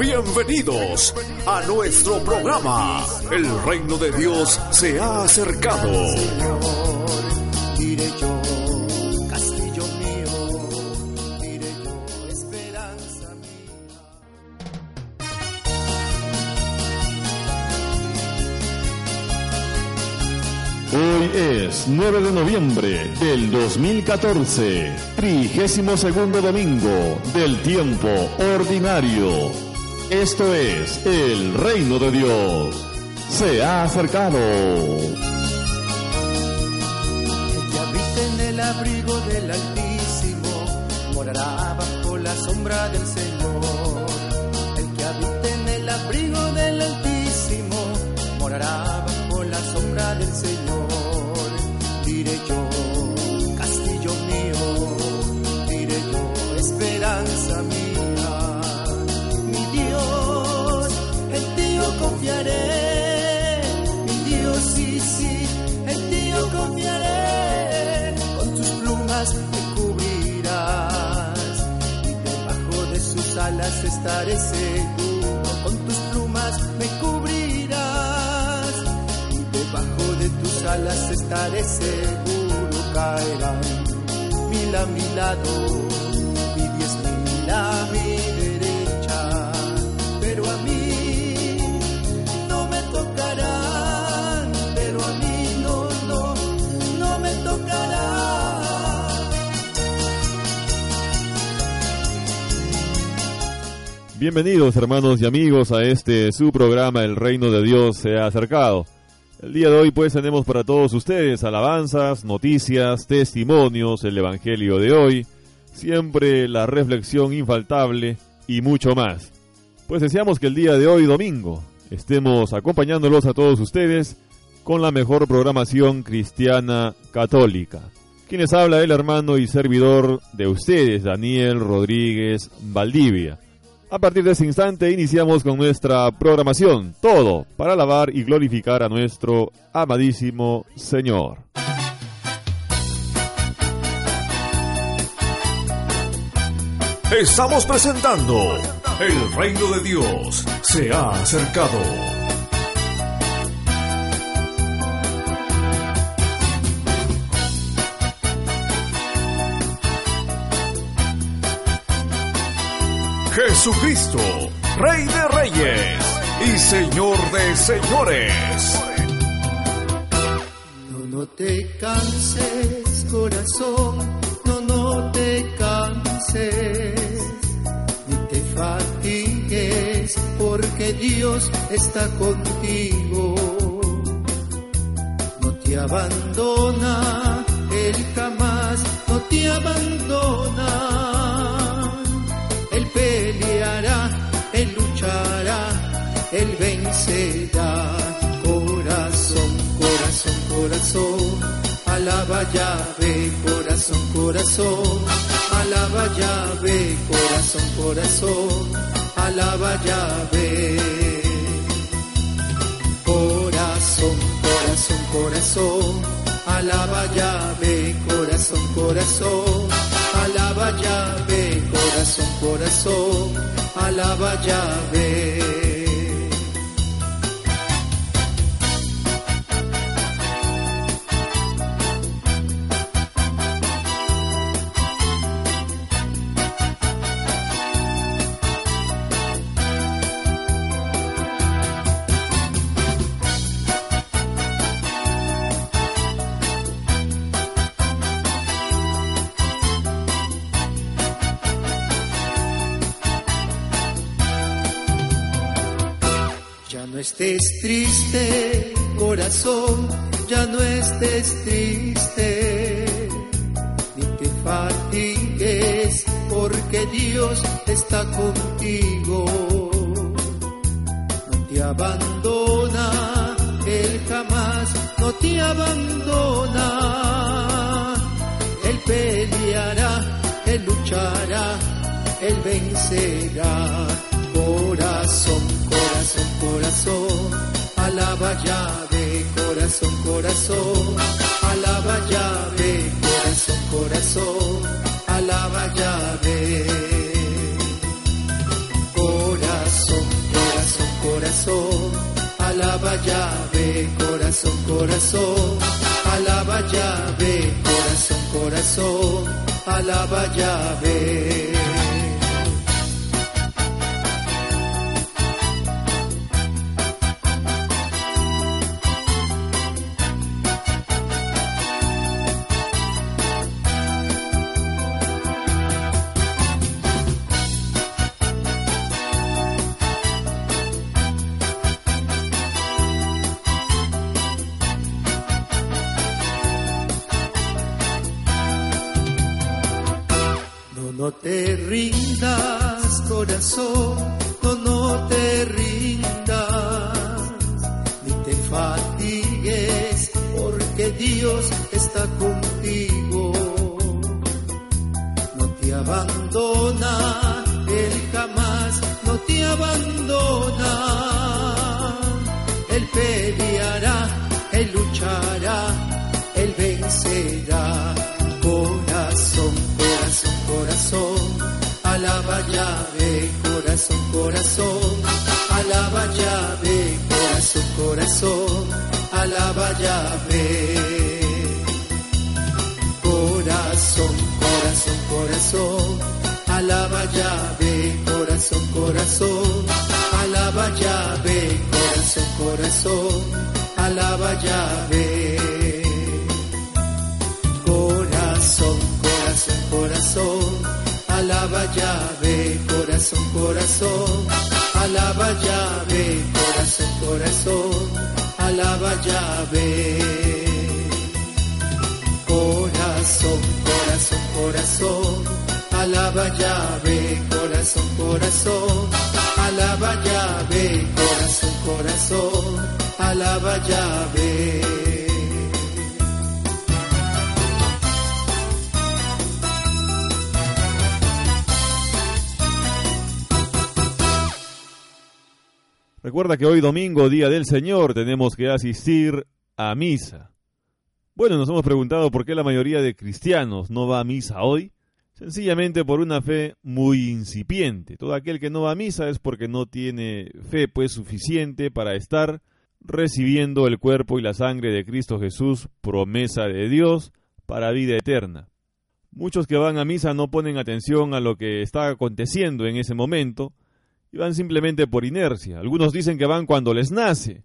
Bienvenidos a nuestro programa. El reino de Dios se ha acercado. Diré yo, castillo mío, diré yo, esperanza mía. Hoy es 9 de noviembre del 2014, trigésimo segundo domingo del tiempo ordinario. Esto es el reino de Dios. Se ha acercado. El que habita en el abrigo del Altísimo morará bajo la sombra del Señor. El que habita en el abrigo del Altísimo morará bajo la sombra del Señor. Diré yo, castillo mío, diré yo, esperanza mía. Confiaré. Mi Dios, sí, sí, en ti confiaré. Con tus plumas me cubrirás y debajo de sus alas estaré seguro. Con tus plumas me cubrirás y debajo de tus alas estaré seguro. Caerán mil a mi lado y diez mil a mi Bienvenidos hermanos y amigos a este su programa El reino de Dios se ha acercado. El día de hoy pues tenemos para todos ustedes alabanzas, noticias, testimonios, el Evangelio de hoy, siempre la reflexión infaltable y mucho más. Pues deseamos que el día de hoy domingo estemos acompañándolos a todos ustedes con la mejor programación cristiana católica. Quienes habla el hermano y servidor de ustedes, Daniel Rodríguez Valdivia. A partir de ese instante iniciamos con nuestra programación, todo para alabar y glorificar a nuestro amadísimo Señor. Estamos presentando El reino de Dios se ha acercado. Jesucristo, Rey de Reyes y Señor de Señores. No, no te canses, corazón, no, no te canses, ni te fatigues, porque Dios está contigo. No te abandona, Él jamás no te abandona. Luchará, Él vencerá. Corazón, corazón, corazón, alaba llave, corazón, corazón, alaba llave, corazón, corazón, alaba llave. Corazón, corazón, corazón, alaba ve corazón, corazón, alaba ve corazón, corazón, alaba ve estés triste, corazón, ya no estés triste, ni te fatigues, porque Dios está contigo. No te abandona, Él jamás no te abandona. Él peleará, Él luchará, Él vencerá, corazón corazón, alaba de corazón, corazón, alaba de corazón, corazón, alaba de Corazón, corazón, corazón, alaba de corazón, corazón, alaba de corazón, corazón, alaba de domingo, Día del Señor, tenemos que asistir a misa. Bueno, nos hemos preguntado por qué la mayoría de cristianos no va a misa hoy. Sencillamente por una fe muy incipiente. Todo aquel que no va a misa es porque no tiene fe pues suficiente para estar recibiendo el cuerpo y la sangre de Cristo Jesús, promesa de Dios para vida eterna. Muchos que van a misa no ponen atención a lo que está aconteciendo en ese momento, y van simplemente por inercia. Algunos dicen que van cuando les nace,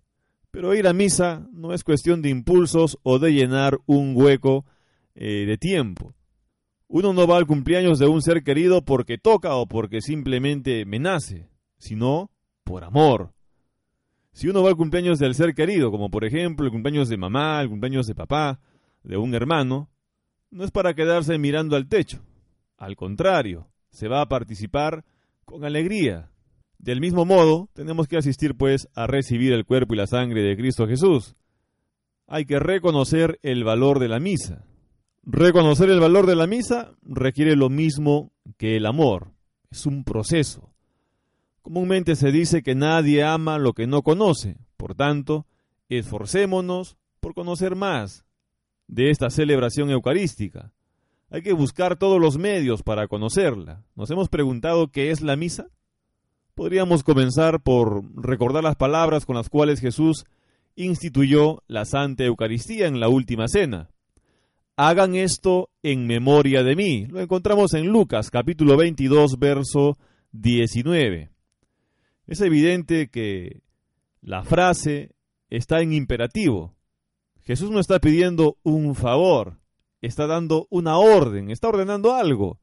pero ir a misa no es cuestión de impulsos o de llenar un hueco eh, de tiempo. Uno no va al cumpleaños de un ser querido porque toca o porque simplemente me nace, sino por amor. Si uno va al cumpleaños del ser querido, como por ejemplo el cumpleaños de mamá, el cumpleaños de papá, de un hermano, no es para quedarse mirando al techo. Al contrario, se va a participar con alegría, del mismo modo, tenemos que asistir pues a recibir el cuerpo y la sangre de Cristo Jesús. Hay que reconocer el valor de la misa. Reconocer el valor de la misa requiere lo mismo que el amor. Es un proceso. Comúnmente se dice que nadie ama lo que no conoce. Por tanto, esforcémonos por conocer más de esta celebración eucarística. Hay que buscar todos los medios para conocerla. ¿Nos hemos preguntado qué es la misa? Podríamos comenzar por recordar las palabras con las cuales Jesús instituyó la Santa Eucaristía en la última cena. Hagan esto en memoria de mí. Lo encontramos en Lucas capítulo 22, verso 19. Es evidente que la frase está en imperativo. Jesús no está pidiendo un favor, está dando una orden, está ordenando algo,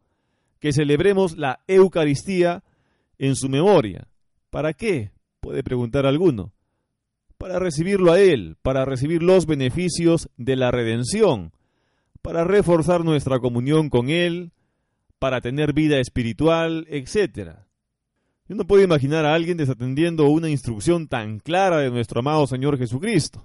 que celebremos la Eucaristía en su memoria. ¿Para qué? puede preguntar alguno. Para recibirlo a Él, para recibir los beneficios de la redención, para reforzar nuestra comunión con Él, para tener vida espiritual, etc. Yo no puedo imaginar a alguien desatendiendo una instrucción tan clara de nuestro amado Señor Jesucristo.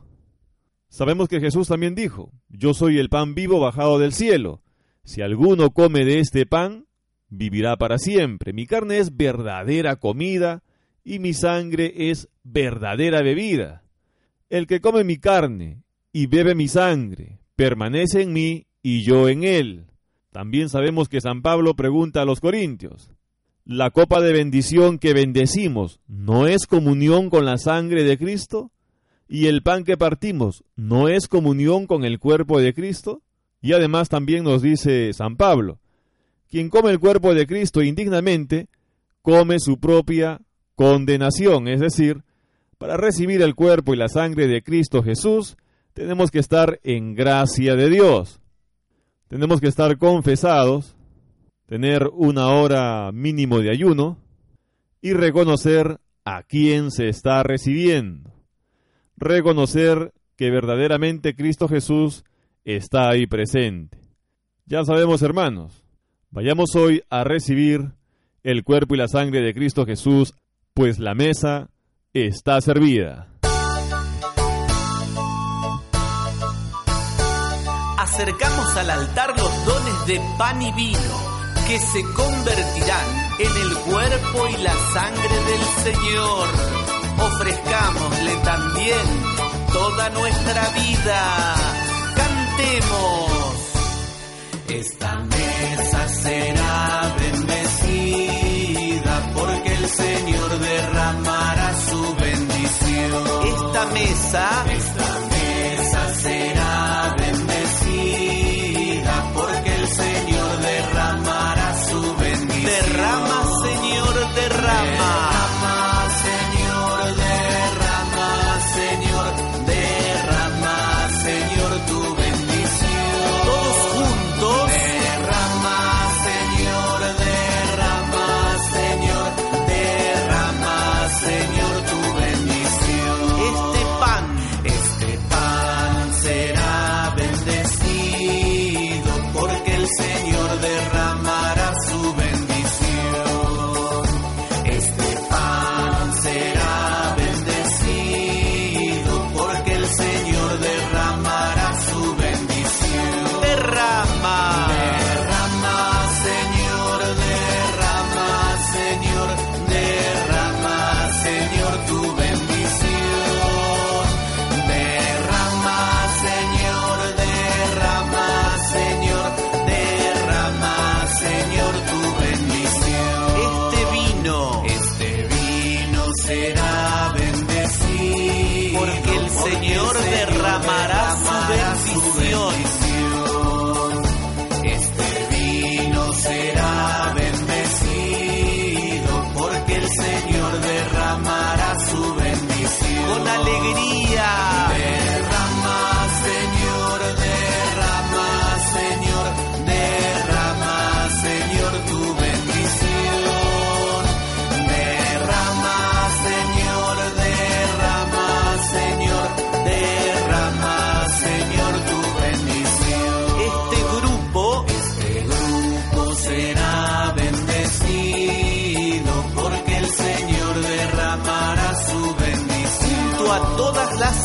Sabemos que Jesús también dijo, Yo soy el pan vivo bajado del cielo. Si alguno come de este pan, vivirá para siempre. Mi carne es verdadera comida y mi sangre es verdadera bebida. El que come mi carne y bebe mi sangre, permanece en mí y yo en él. También sabemos que San Pablo pregunta a los corintios, ¿la copa de bendición que bendecimos no es comunión con la sangre de Cristo? ¿Y el pan que partimos no es comunión con el cuerpo de Cristo? Y además también nos dice San Pablo, quien come el cuerpo de Cristo indignamente, come su propia condenación, es decir, para recibir el cuerpo y la sangre de Cristo Jesús, tenemos que estar en gracia de Dios. Tenemos que estar confesados, tener una hora mínimo de ayuno y reconocer a quién se está recibiendo. Reconocer que verdaderamente Cristo Jesús está ahí presente. Ya sabemos, hermanos, vayamos hoy a recibir el cuerpo y la sangre de Cristo Jesús, pues la mesa está servida. acercamos al altar los dones de pan y vino que se convertirán en el cuerpo y la sangre del Señor. Ofrezcámosle también toda nuestra vida. Cantemos. Esta mesa será bendecida porque el Señor derramará su bendición. Esta mesa, esta mesa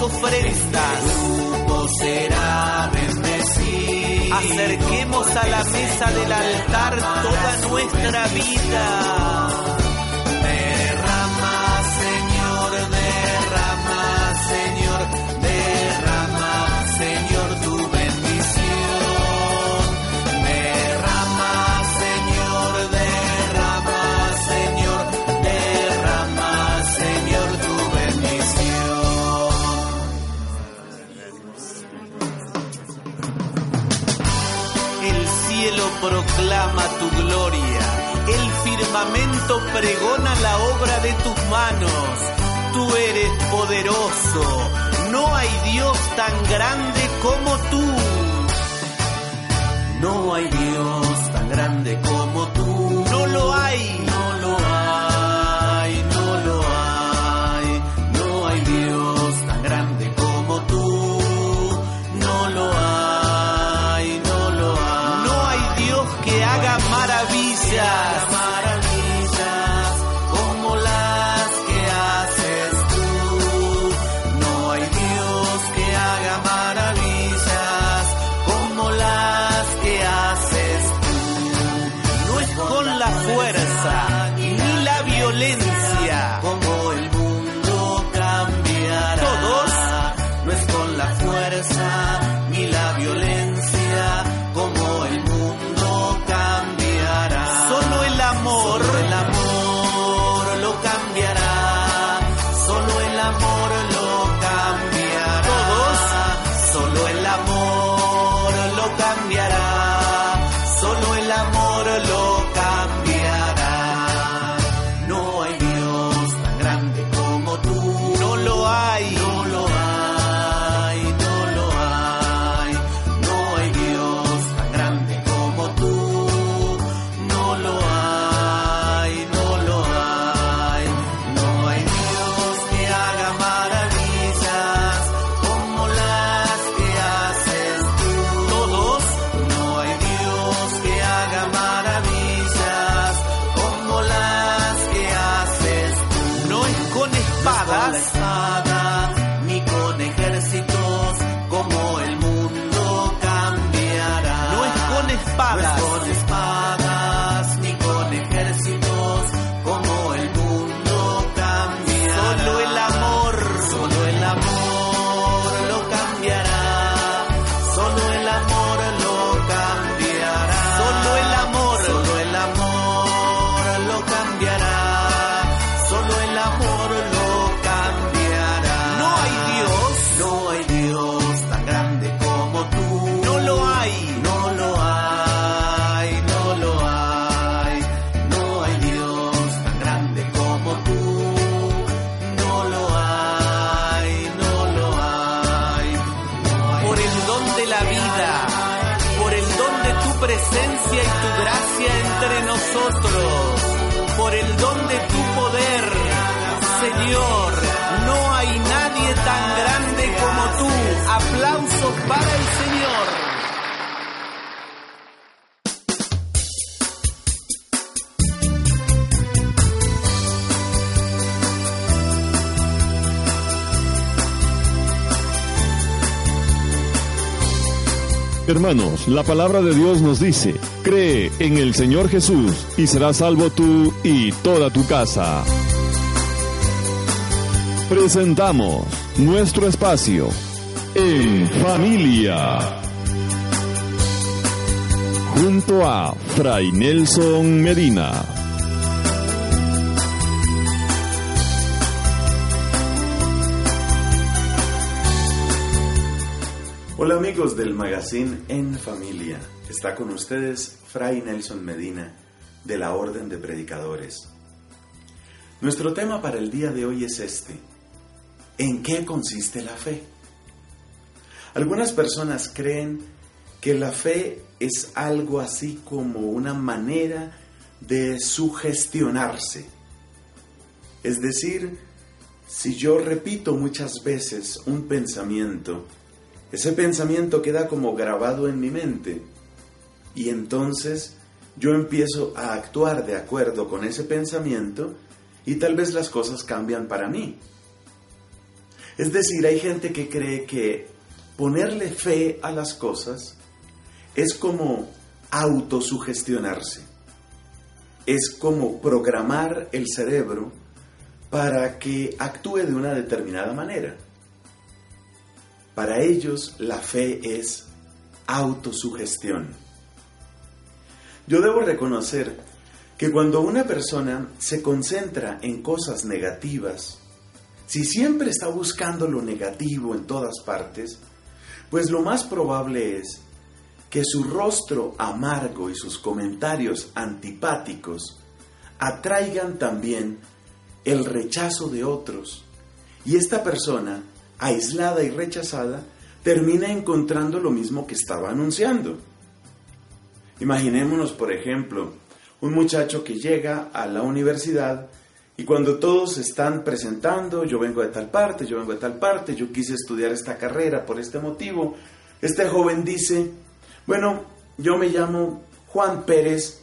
ofrendas. será bendecido. Acerquemos a la mesa del altar toda nuestra vida. Derrama, Señor, derrama, Señor, derrama, Señor. Proclama tu gloria. El firmamento pregona la obra de tus manos. Tú eres poderoso. No hay Dios tan grande como tú. No hay Dios tan grande como la palabra de Dios nos dice, cree en el Señor Jesús y serás salvo tú y toda tu casa. Presentamos nuestro espacio en familia. Junto a Fray Nelson Medina. Del magazine En Familia. Está con ustedes Fray Nelson Medina de la Orden de Predicadores. Nuestro tema para el día de hoy es este. ¿En qué consiste la fe? Algunas personas creen que la fe es algo así como una manera de sugestionarse. Es decir, si yo repito muchas veces un pensamiento, ese pensamiento queda como grabado en mi mente y entonces yo empiezo a actuar de acuerdo con ese pensamiento y tal vez las cosas cambian para mí. Es decir, hay gente que cree que ponerle fe a las cosas es como autosugestionarse. Es como programar el cerebro para que actúe de una determinada manera. Para ellos la fe es autosugestión. Yo debo reconocer que cuando una persona se concentra en cosas negativas, si siempre está buscando lo negativo en todas partes, pues lo más probable es que su rostro amargo y sus comentarios antipáticos atraigan también el rechazo de otros. Y esta persona, aislada y rechazada, termina encontrando lo mismo que estaba anunciando. Imaginémonos, por ejemplo, un muchacho que llega a la universidad y cuando todos están presentando, yo vengo de tal parte, yo vengo de tal parte, yo quise estudiar esta carrera por este motivo, este joven dice, bueno, yo me llamo Juan Pérez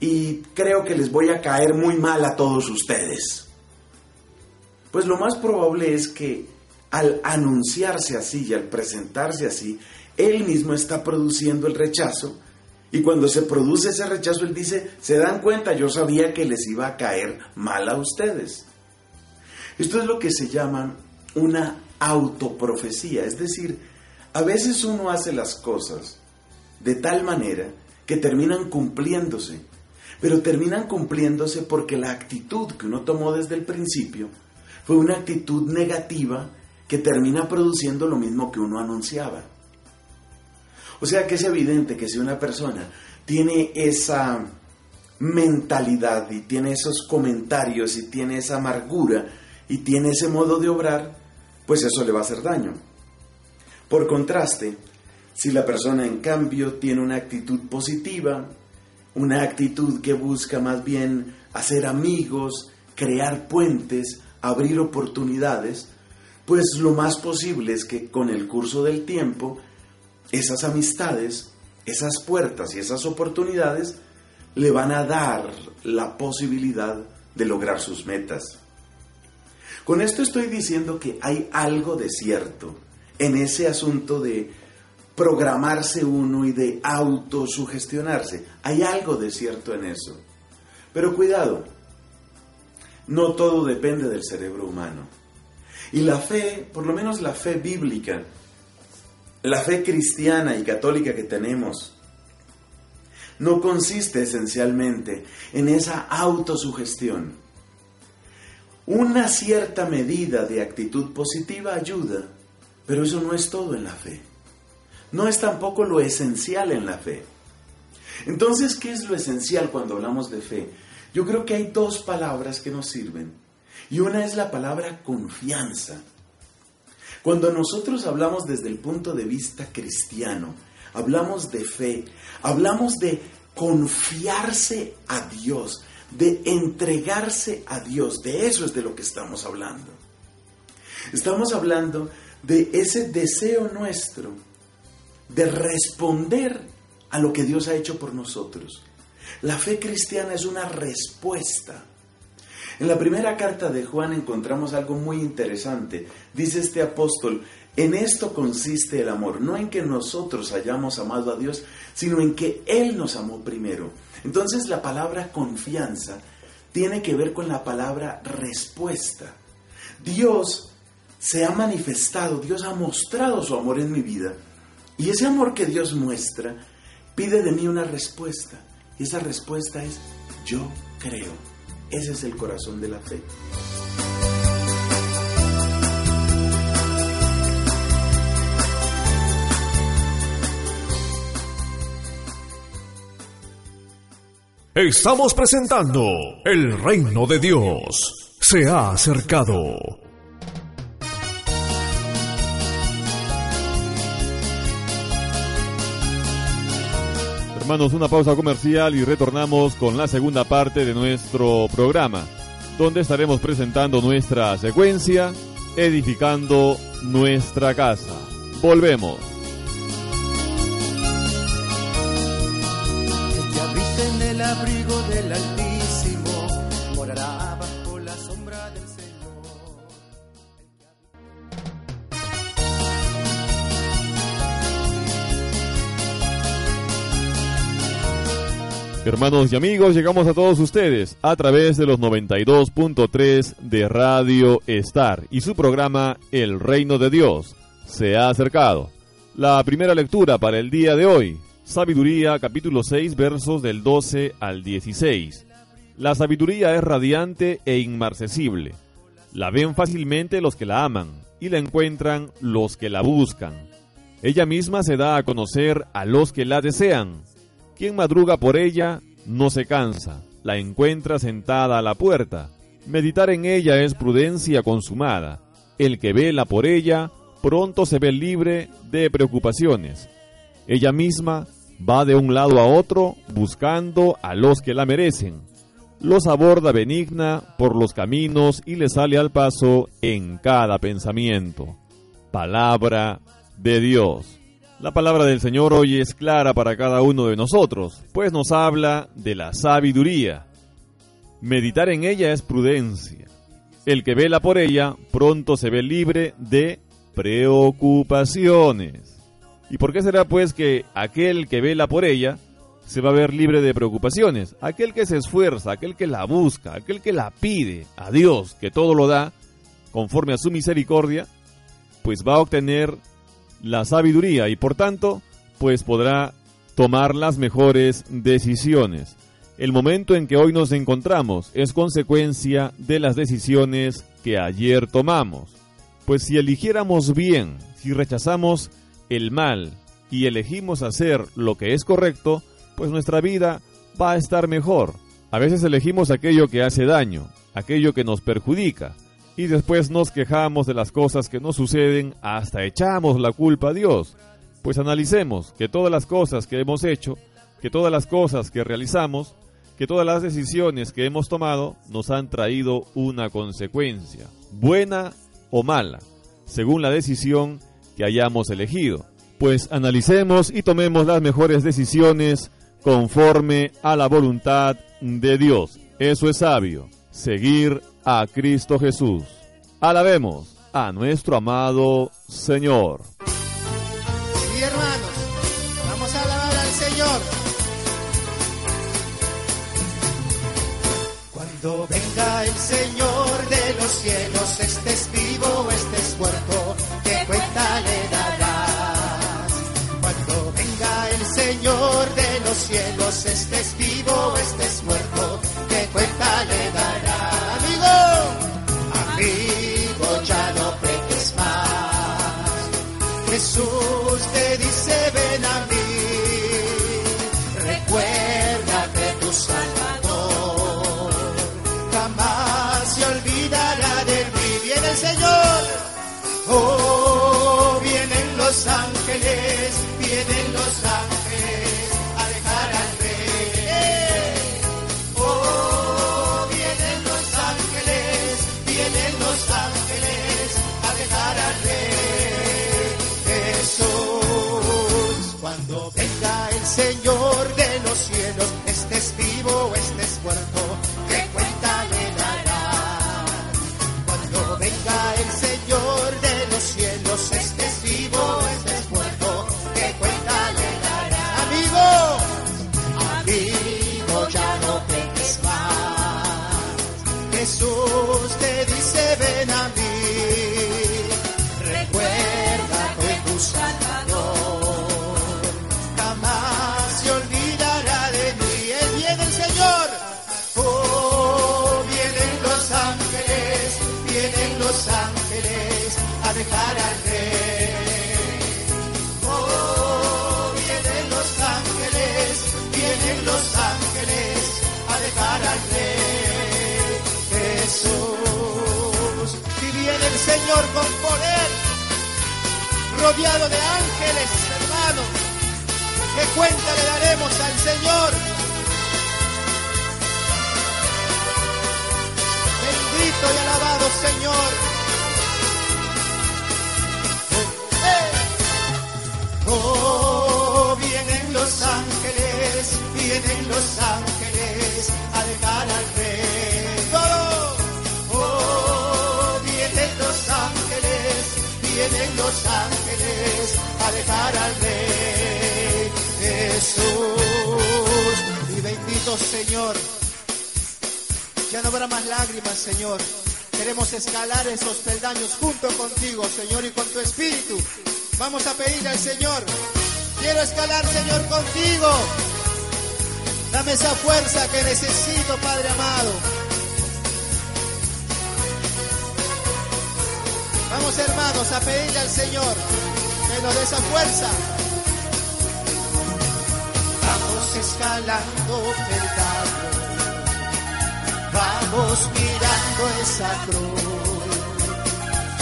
y creo que les voy a caer muy mal a todos ustedes. Pues lo más probable es que al anunciarse así y al presentarse así, él mismo está produciendo el rechazo y cuando se produce ese rechazo, él dice, se dan cuenta, yo sabía que les iba a caer mal a ustedes. Esto es lo que se llama una autoprofecía, es decir, a veces uno hace las cosas de tal manera que terminan cumpliéndose, pero terminan cumpliéndose porque la actitud que uno tomó desde el principio fue una actitud negativa que termina produciendo lo mismo que uno anunciaba. O sea que es evidente que si una persona tiene esa mentalidad y tiene esos comentarios y tiene esa amargura y tiene ese modo de obrar, pues eso le va a hacer daño. Por contraste, si la persona en cambio tiene una actitud positiva, una actitud que busca más bien hacer amigos, crear puentes, abrir oportunidades, pues lo más posible es que con el curso del tiempo esas amistades, esas puertas y esas oportunidades le van a dar la posibilidad de lograr sus metas. Con esto estoy diciendo que hay algo de cierto en ese asunto de programarse uno y de autosugestionarse. Hay algo de cierto en eso. Pero cuidado, no todo depende del cerebro humano. Y la fe, por lo menos la fe bíblica, la fe cristiana y católica que tenemos no consiste esencialmente en esa autosugestión. Una cierta medida de actitud positiva ayuda, pero eso no es todo en la fe. No es tampoco lo esencial en la fe. Entonces, ¿qué es lo esencial cuando hablamos de fe? Yo creo que hay dos palabras que nos sirven. Y una es la palabra confianza. Cuando nosotros hablamos desde el punto de vista cristiano, hablamos de fe, hablamos de confiarse a Dios, de entregarse a Dios, de eso es de lo que estamos hablando. Estamos hablando de ese deseo nuestro de responder a lo que Dios ha hecho por nosotros. La fe cristiana es una respuesta en la primera carta de Juan encontramos algo muy interesante. Dice este apóstol, en esto consiste el amor, no en que nosotros hayamos amado a Dios, sino en que Él nos amó primero. Entonces la palabra confianza tiene que ver con la palabra respuesta. Dios se ha manifestado, Dios ha mostrado su amor en mi vida. Y ese amor que Dios muestra pide de mí una respuesta. Y esa respuesta es, yo creo. Ese es el corazón de la fe. Estamos presentando El reino de Dios. Se ha acercado. Hermanos, una pausa comercial y retornamos con la segunda parte de nuestro programa, donde estaremos presentando nuestra secuencia, edificando nuestra casa. Volvemos. en el abrigo del Hermanos y amigos, llegamos a todos ustedes a través de los 92.3 de Radio Star y su programa El Reino de Dios se ha acercado. La primera lectura para el día de hoy, Sabiduría capítulo 6 versos del 12 al 16. La sabiduría es radiante e inmarcesible. La ven fácilmente los que la aman y la encuentran los que la buscan. Ella misma se da a conocer a los que la desean. Quien madruga por ella no se cansa, la encuentra sentada a la puerta. Meditar en ella es prudencia consumada. El que vela por ella pronto se ve libre de preocupaciones. Ella misma va de un lado a otro buscando a los que la merecen. Los aborda benigna por los caminos y le sale al paso en cada pensamiento. Palabra de Dios. La palabra del Señor hoy es clara para cada uno de nosotros, pues nos habla de la sabiduría. Meditar en ella es prudencia. El que vela por ella pronto se ve libre de preocupaciones. ¿Y por qué será pues que aquel que vela por ella se va a ver libre de preocupaciones? Aquel que se esfuerza, aquel que la busca, aquel que la pide a Dios, que todo lo da, conforme a su misericordia, pues va a obtener la sabiduría y por tanto, pues podrá tomar las mejores decisiones. El momento en que hoy nos encontramos es consecuencia de las decisiones que ayer tomamos. Pues si eligiéramos bien, si rechazamos el mal y elegimos hacer lo que es correcto, pues nuestra vida va a estar mejor. A veces elegimos aquello que hace daño, aquello que nos perjudica, y después nos quejamos de las cosas que nos suceden hasta echamos la culpa a Dios. Pues analicemos que todas las cosas que hemos hecho, que todas las cosas que realizamos, que todas las decisiones que hemos tomado nos han traído una consecuencia, buena o mala, según la decisión que hayamos elegido. Pues analicemos y tomemos las mejores decisiones conforme a la voluntad de Dios. Eso es sabio, seguir a Cristo Jesús. Alabemos a nuestro amado Señor. Y hermanos, vamos a alabar al Señor. Cuando venga el Señor de los cielos, estés vivo estés muerto, ¿qué cuenta le darás? Cuando venga el Señor de los cielos, estés vivo estés muerto, ¿qué cuenta le darás? Más. Señor con poder, rodeado de ángeles, hermano. ¿Qué cuenta le daremos al Señor? Bendito y alabado Señor. ¡Eh! Oh, vienen los ángeles, vienen los ángeles a dejar al rey. Vienen los ángeles a dejar al rey Jesús. Y bendito Señor, ya no habrá más lágrimas, Señor. Queremos escalar esos peldaños junto contigo, Señor, y con tu espíritu. Vamos a pedirle al Señor. Quiero escalar, Señor, contigo. Dame esa fuerza que necesito, Padre amado. Vamos, hermanos, a pedirle al Señor. Que nos dé esa fuerza. Vamos escalando peldaño. Vamos mirando esa cruz.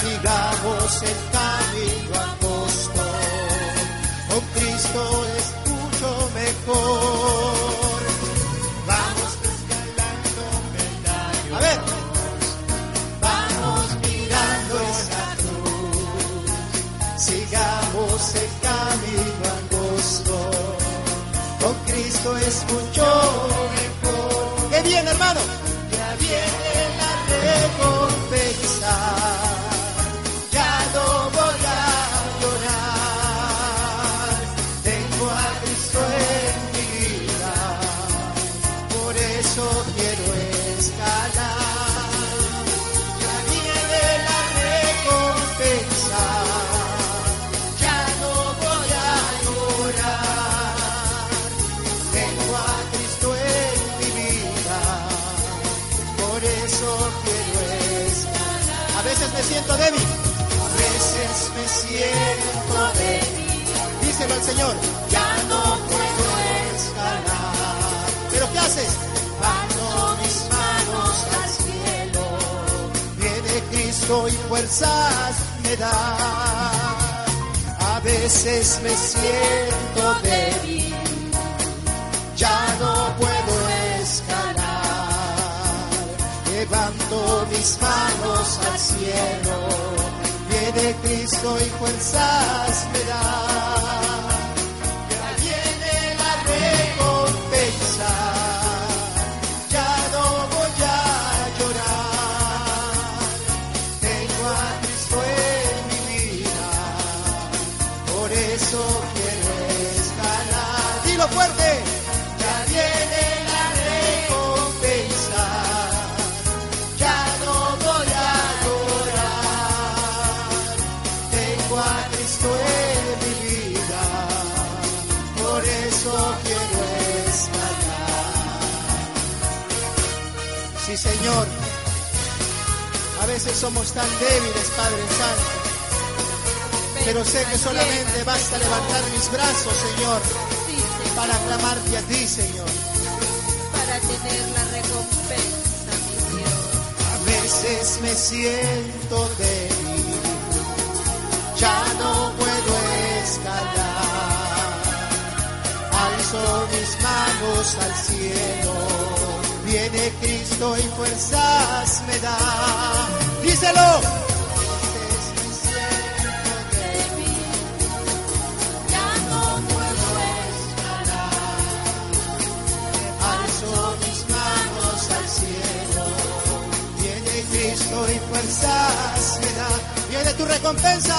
Sigamos el camino angosto. Con Cristo es mucho mejor. Sigamos el camino angosto. Con Cristo es mucho mejor. ¡Qué bien, hermano! Siento débil. Díselo al Señor. Ya no puedo escalar. ¿Pero qué haces? Bajo mis manos al cielo. Viene Cristo y fuerzas me da. A veces me siento débil. Ya no puedo escalar. Levanto mis manos al cielo. Viene Cristo y fuerzas me. Somos tan débiles, Padre Santo. Pero sé que solamente basta levantar mis brazos, Señor, para clamarte a ti, Señor. para tener la recompensa, mi Dios. A veces me siento débil, ya no puedo escalar. Alzo mis manos al cielo, viene Cristo y fuerzas me da. Díselo. A veces me siento débil, Ya no puedo escalar. Alzo mis manos al cielo. Viene Cristo y fuerzas me da. Viene tu recompensa.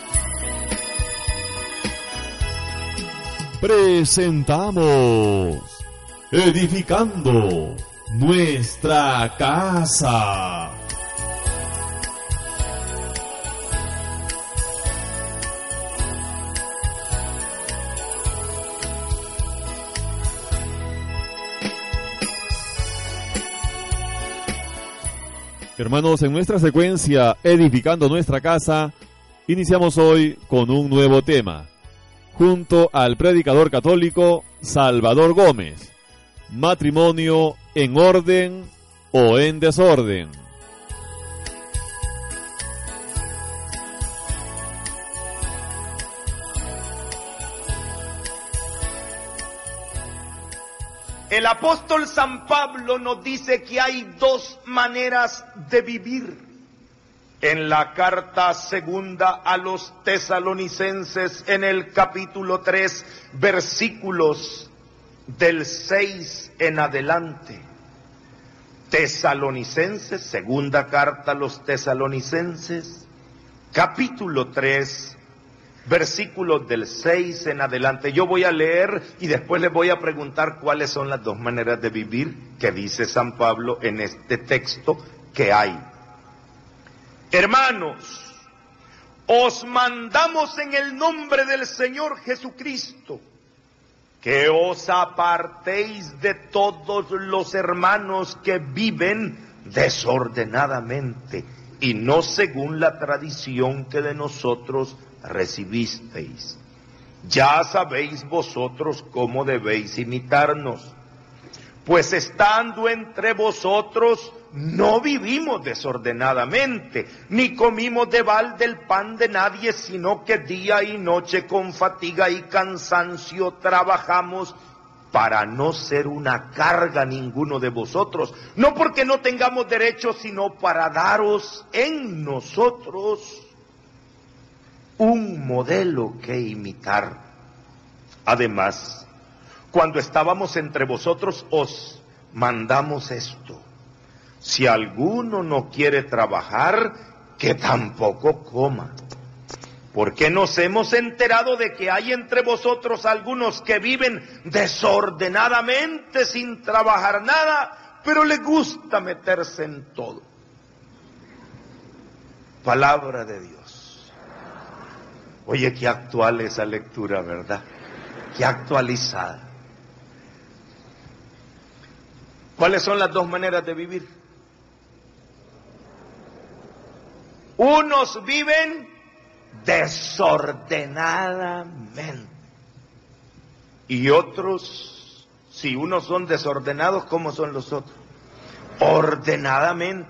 Presentamos Edificando nuestra casa. Hermanos, en nuestra secuencia Edificando nuestra casa, iniciamos hoy con un nuevo tema, junto al predicador católico Salvador Gómez, matrimonio en orden o en desorden. El apóstol San Pablo nos dice que hay dos maneras de vivir. En la carta segunda a los tesalonicenses, en el capítulo 3, versículos del 6 en adelante. Tesalonicenses, segunda carta a los tesalonicenses, capítulo 3, versículos del 6 en adelante. Yo voy a leer y después les voy a preguntar cuáles son las dos maneras de vivir que dice San Pablo en este texto que hay. Hermanos, os mandamos en el nombre del Señor Jesucristo que os apartéis de todos los hermanos que viven desordenadamente y no según la tradición que de nosotros recibisteis. Ya sabéis vosotros cómo debéis imitarnos, pues estando entre vosotros no vivimos desordenadamente, ni comimos de balde el pan de nadie, sino que día y noche con fatiga y cansancio trabajamos para no ser una carga ninguno de vosotros, no porque no tengamos derecho, sino para daros en nosotros un modelo que imitar. Además, cuando estábamos entre vosotros os mandamos esto. Si alguno no quiere trabajar, que tampoco coma. Porque nos hemos enterado de que hay entre vosotros algunos que viven desordenadamente sin trabajar nada, pero les gusta meterse en todo. Palabra de Dios. Oye, qué actual esa lectura, ¿verdad? Qué actualizada. ¿Cuáles son las dos maneras de vivir? Unos viven desordenadamente y otros, si unos son desordenados, ¿cómo son los otros? Ordenadamente.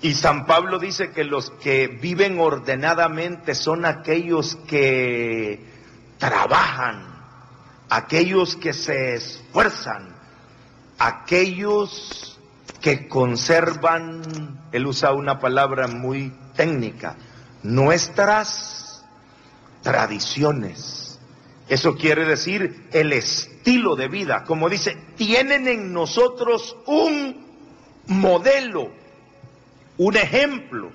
Y San Pablo dice que los que viven ordenadamente son aquellos que trabajan, aquellos que se esfuerzan, aquellos que conservan, él usa una palabra muy técnica, nuestras tradiciones. Eso quiere decir el estilo de vida. Como dice, tienen en nosotros un modelo un ejemplo,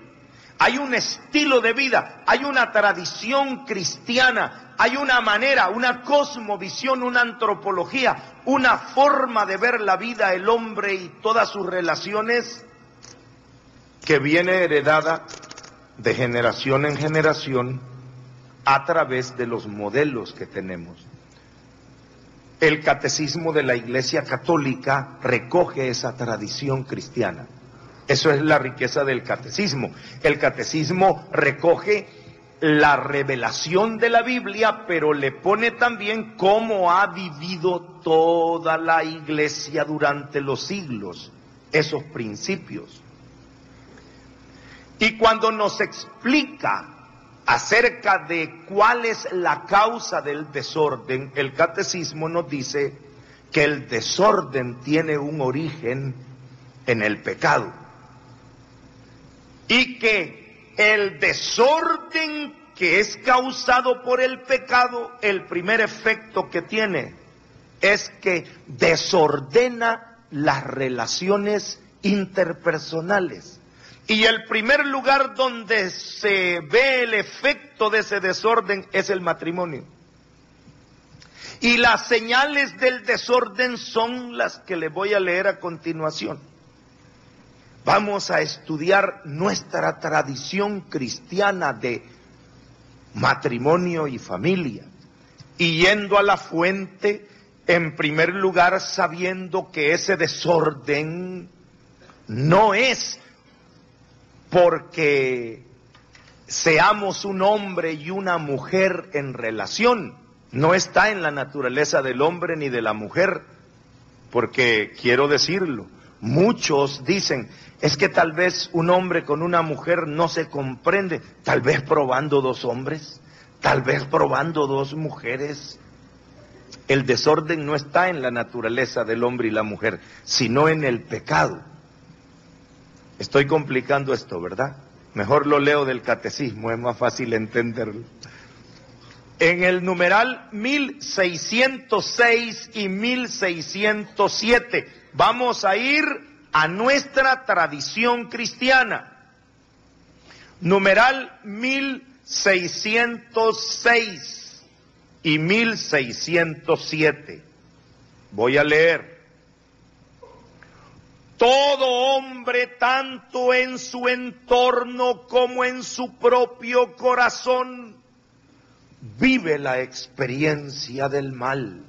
hay un estilo de vida, hay una tradición cristiana, hay una manera, una cosmovisión, una antropología, una forma de ver la vida, el hombre y todas sus relaciones que viene heredada de generación en generación a través de los modelos que tenemos. El catecismo de la Iglesia Católica recoge esa tradición cristiana. Eso es la riqueza del catecismo. El catecismo recoge la revelación de la Biblia, pero le pone también cómo ha vivido toda la iglesia durante los siglos, esos principios. Y cuando nos explica acerca de cuál es la causa del desorden, el catecismo nos dice que el desorden tiene un origen en el pecado y que el desorden que es causado por el pecado, el primer efecto que tiene es que desordena las relaciones interpersonales. Y el primer lugar donde se ve el efecto de ese desorden es el matrimonio. Y las señales del desorden son las que le voy a leer a continuación. Vamos a estudiar nuestra tradición cristiana de matrimonio y familia. Y yendo a la fuente, en primer lugar sabiendo que ese desorden no es porque seamos un hombre y una mujer en relación, no está en la naturaleza del hombre ni de la mujer, porque quiero decirlo, muchos dicen, es que tal vez un hombre con una mujer no se comprende, tal vez probando dos hombres, tal vez probando dos mujeres. El desorden no está en la naturaleza del hombre y la mujer, sino en el pecado. Estoy complicando esto, ¿verdad? Mejor lo leo del catecismo, es más fácil entenderlo. En el numeral 1606 y 1607 vamos a ir a nuestra tradición cristiana. Numeral 1606 y 1607. Voy a leer. Todo hombre, tanto en su entorno como en su propio corazón, vive la experiencia del mal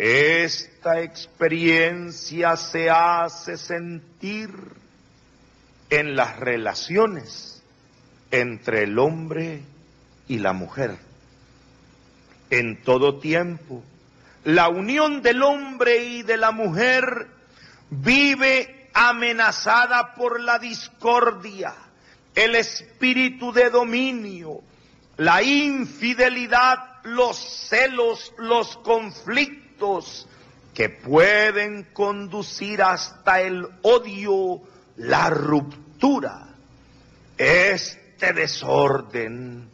esta experiencia se hace sentir en las relaciones entre el hombre y la mujer. En todo tiempo, la unión del hombre y de la mujer vive amenazada por la discordia, el espíritu de dominio, la infidelidad, los celos, los conflictos que pueden conducir hasta el odio, la ruptura. Este desorden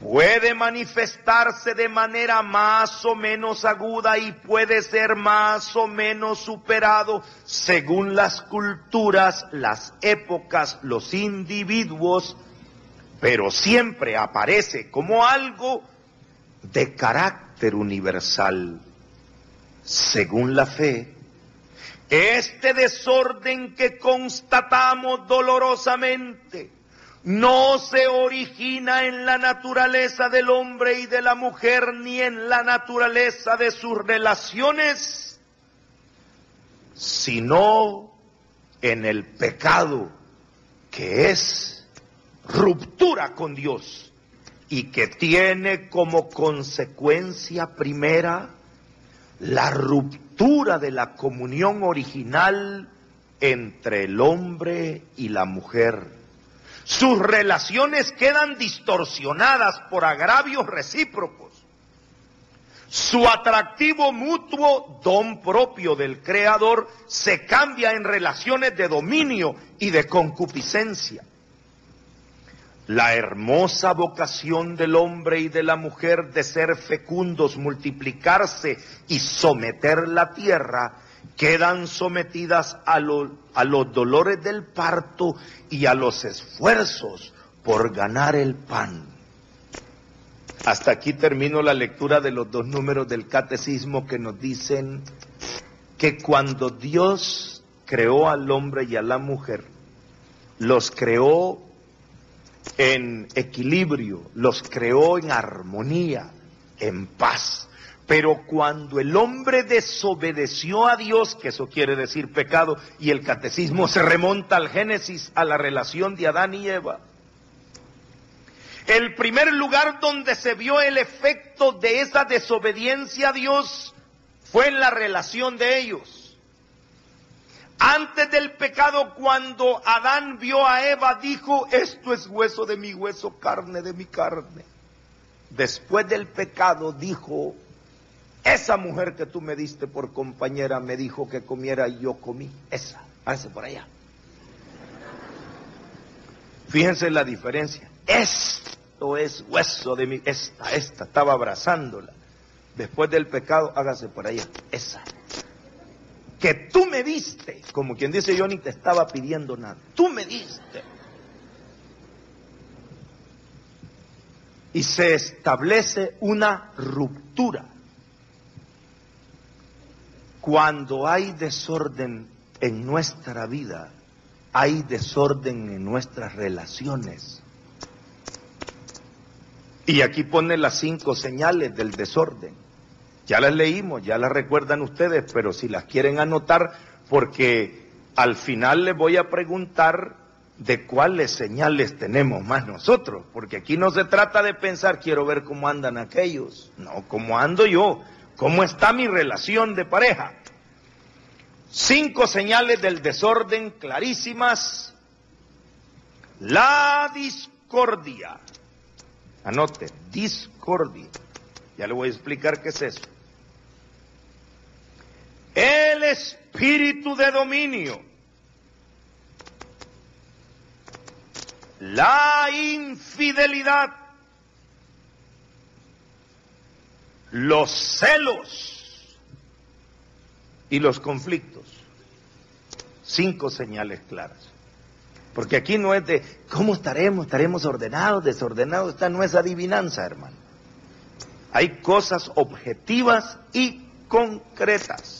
puede manifestarse de manera más o menos aguda y puede ser más o menos superado según las culturas, las épocas, los individuos, pero siempre aparece como algo de carácter universal según la fe, este desorden que constatamos dolorosamente no se origina en la naturaleza del hombre y de la mujer ni en la naturaleza de sus relaciones, sino en el pecado que es ruptura con Dios y que tiene como consecuencia primera la ruptura de la comunión original entre el hombre y la mujer. Sus relaciones quedan distorsionadas por agravios recíprocos. Su atractivo mutuo, don propio del Creador, se cambia en relaciones de dominio y de concupiscencia. La hermosa vocación del hombre y de la mujer de ser fecundos, multiplicarse y someter la tierra, quedan sometidas a, los dolores del parto y a los esfuerzos por ganar el pan. Hasta aquí termino la lectura de los dos números del catecismo que nos dicen que cuando Dios creó al hombre y a la mujer, los creó en equilibrio, los creó en armonía, en paz. Pero cuando el hombre desobedeció a Dios, que eso quiere decir pecado, y el catecismo se remonta al Génesis, a la relación de Adán y Eva, el primer lugar donde se vio el efecto de esa desobediencia a Dios fue en la relación de ellos. Antes del pecado, cuando Adán vio a Eva, dijo, esto es hueso de mi hueso, carne de mi carne. Después del pecado, dijo, esa mujer que tú me diste por compañera me dijo que comiera y yo comí. Esa, hágase por allá. Fíjense la diferencia. Esto es hueso de mi, esta, esta, estaba abrazándola. Después del pecado, hágase por allá. Esa que tú me diste, como quien dice yo ni te estaba pidiendo nada, tú me diste. y se establece una ruptura. Cuando hay desorden en nuestra vida, hay desorden en nuestras relaciones. Y aquí pone las cinco señales del desorden. Ya las leímos, ya las recuerdan ustedes, pero si las quieren anotar, porque al final les voy a preguntar de cuáles señales tenemos más nosotros, porque aquí no se trata de pensar, quiero ver cómo andan aquellos, no, cómo ando yo, cómo está mi relación de pareja. Cinco señales del desorden clarísimas. La discordia. Anote, discordia. Ya le voy a explicar qué es eso. El espíritu de dominio. La infidelidad. Los celos y los conflictos. Cinco señales claras. Porque aquí no es de cómo estaremos, estaremos ordenados, desordenados. Esta no es adivinanza, hermano. Hay cosas objetivas y concretas.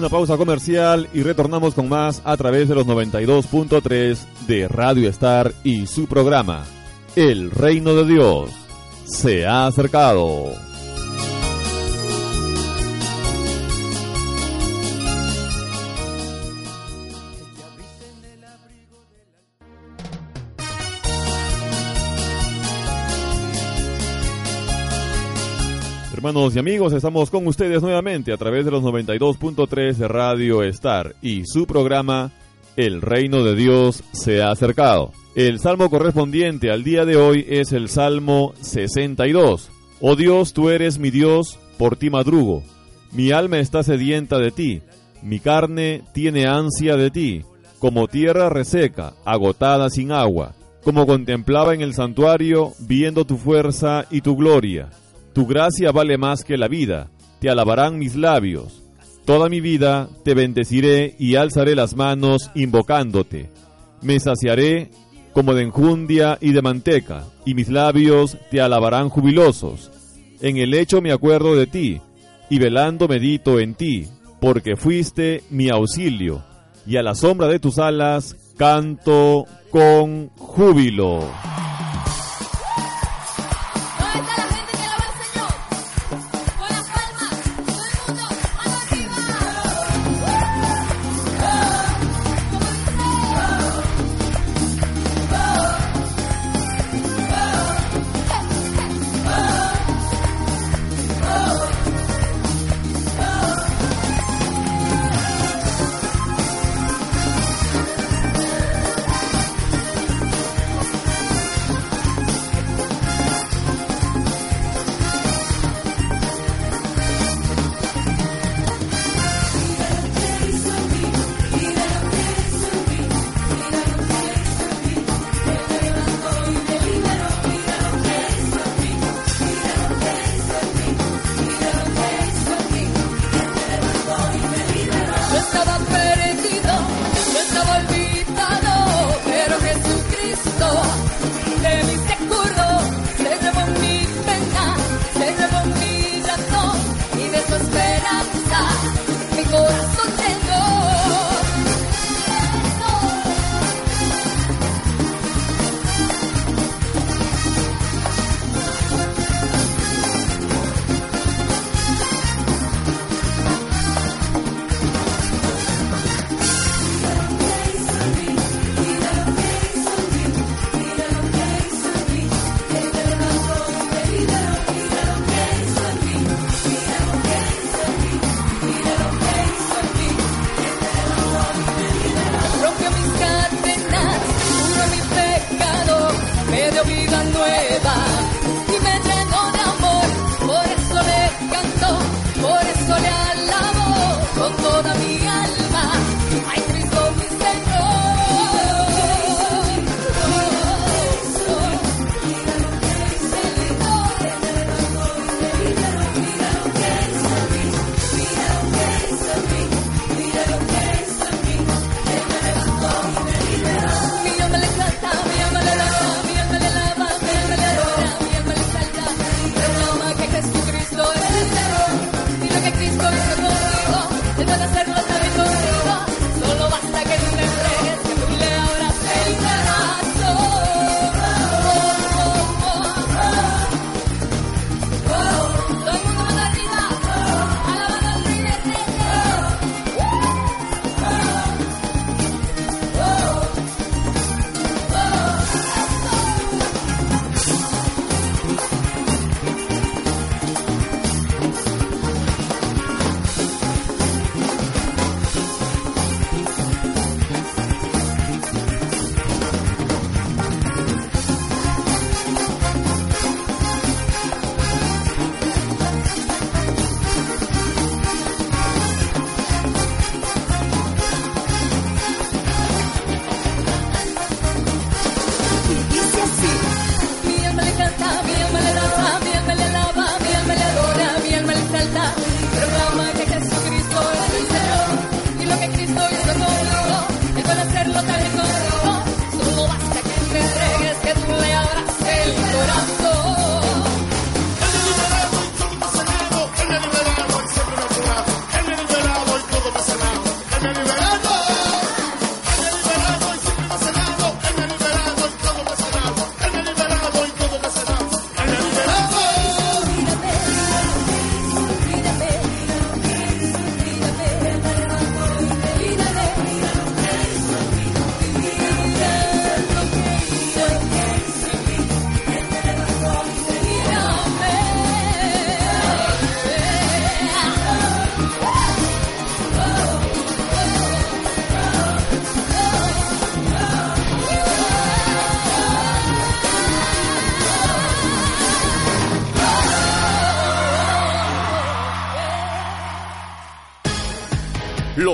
Una pausa comercial y retornamos con más a través de los 92.3 de Radio Star y su programa, El Reino de Dios, se ha acercado. Hermanos y amigos, estamos con ustedes nuevamente a través de los 92.3 de Radio Star y su programa El Reino de Dios se ha acercado. El salmo correspondiente al día de hoy es el Salmo 62. Oh Dios, tú eres mi Dios, por ti madrugo. Mi alma está sedienta de ti, mi carne tiene ansia de ti, como tierra reseca, agotada sin agua, como contemplaba en el santuario, viendo tu fuerza y tu gloria tu gracia vale más que la vida, te alabarán mis labios. Toda mi vida te bendeciré y alzaré las manos invocándote. Me saciaré como de enjundia y de manteca, y mis labios te alabarán jubilosos. En el lecho me acuerdo de ti, y velando medito en ti, porque fuiste mi auxilio, y a la sombra de tus alas canto con júbilo.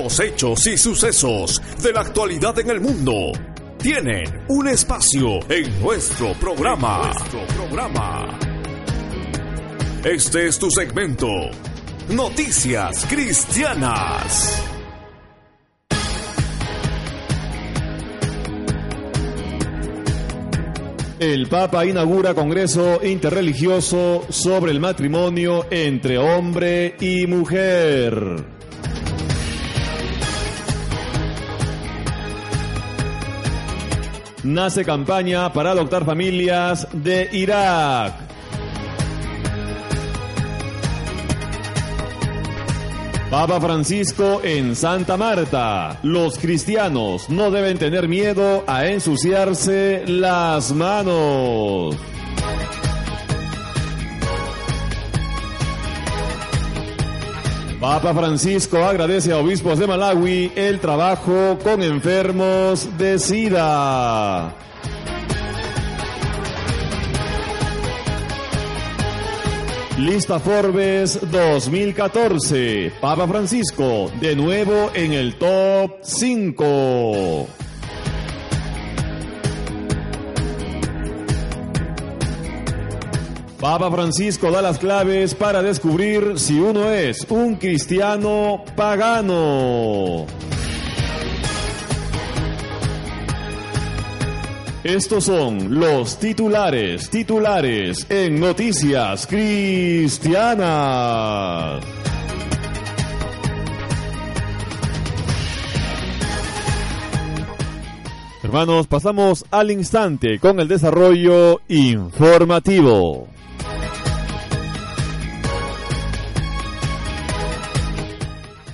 Los hechos y sucesos de la actualidad en el mundo tienen un espacio en nuestro programa. Este es tu segmento. Noticias Cristianas. El Papa inaugura Congreso Interreligioso sobre el matrimonio entre hombre y mujer. Nace campaña para adoptar familias de Irak. Papa Francisco en Santa Marta. Los cristianos no deben tener miedo a ensuciarse las manos. Papa Francisco agradece a obispos de Malawi el trabajo con enfermos de SIDA. Lista Forbes 2014. Papa Francisco de nuevo en el top 5. Papa Francisco da las claves para descubrir si uno es un cristiano pagano. Estos son los titulares, titulares en Noticias Cristianas. Hermanos, pasamos al instante con el desarrollo informativo.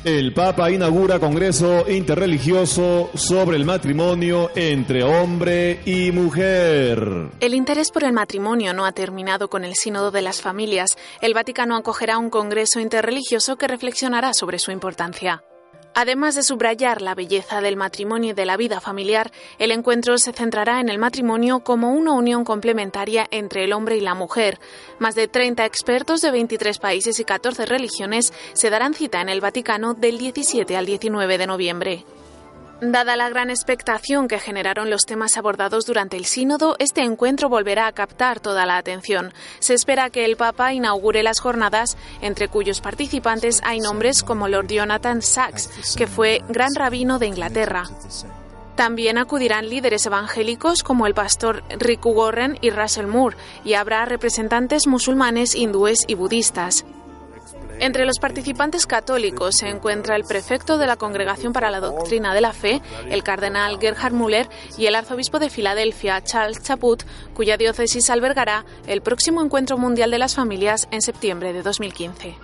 El Papa inaugura Congreso Interreligioso sobre el matrimonio entre hombre y mujer. El interés por el matrimonio no ha terminado con el Sínodo de las Familias. El Vaticano acogerá un Congreso Interreligioso que reflexionará sobre su importancia. Además de subrayar la belleza del matrimonio y de la vida familiar, el encuentro se centrará en el matrimonio como una unión complementaria entre el hombre y la mujer. Más de 30 expertos de 23 países y 14 religiones se darán cita en el Vaticano del 17 al 19 de noviembre. Dada la gran expectación que generaron los temas abordados durante el sínodo, este encuentro volverá a captar toda la atención. Se espera que el Papa inaugure las jornadas, entre cuyos participantes hay nombres como Lord Jonathan Sachs, que fue gran rabino de Inglaterra. También acudirán líderes evangélicos como el pastor Rick Warren y Russell Moore, y habrá representantes musulmanes, hindúes y budistas. Entre los participantes católicos se encuentra el prefecto de la Congregación para la Doctrina de la Fe, el cardenal Gerhard Müller, y el arzobispo de Filadelfia, Charles Chaput, cuya diócesis albergará el próximo Encuentro Mundial de las Familias en septiembre de 2015.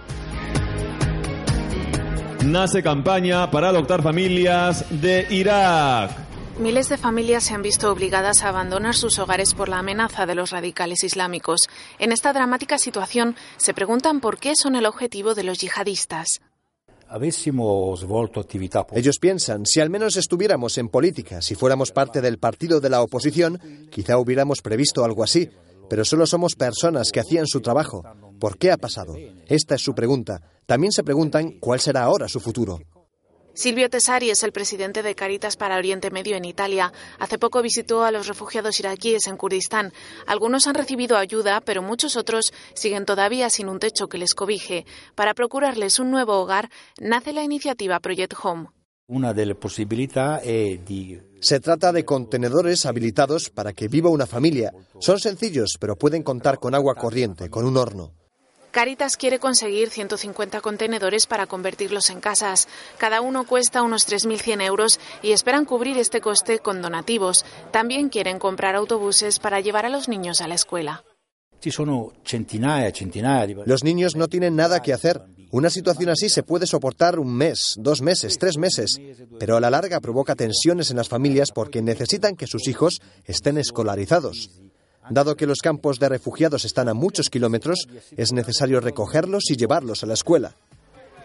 Nace campaña para adoptar familias de Irak. Miles de familias se han visto obligadas a abandonar sus hogares por la amenaza de los radicales islámicos. En esta dramática situación se preguntan por qué son el objetivo de los yihadistas. Ellos piensan, si al menos estuviéramos en política, si fuéramos parte del partido de la oposición, quizá hubiéramos previsto algo así. Pero solo somos personas que hacían su trabajo. ¿Por qué ha pasado? Esta es su pregunta. También se preguntan cuál será ahora su futuro. Silvio Tesari es el presidente de Caritas para Oriente Medio en Italia. Hace poco visitó a los refugiados iraquíes en Kurdistán. Algunos han recibido ayuda, pero muchos otros siguen todavía sin un techo que les cobije. Para procurarles un nuevo hogar, nace la iniciativa Project Home. Una de las posibilidades Se trata de contenedores habilitados para que viva una familia. Son sencillos, pero pueden contar con agua corriente, con un horno. Caritas quiere conseguir 150 contenedores para convertirlos en casas. Cada uno cuesta unos 3.100 euros y esperan cubrir este coste con donativos. También quieren comprar autobuses para llevar a los niños a la escuela. Los niños no tienen nada que hacer. Una situación así se puede soportar un mes, dos meses, tres meses, pero a la larga provoca tensiones en las familias porque necesitan que sus hijos estén escolarizados. Dado que los campos de refugiados están a muchos kilómetros, es necesario recogerlos y llevarlos a la escuela.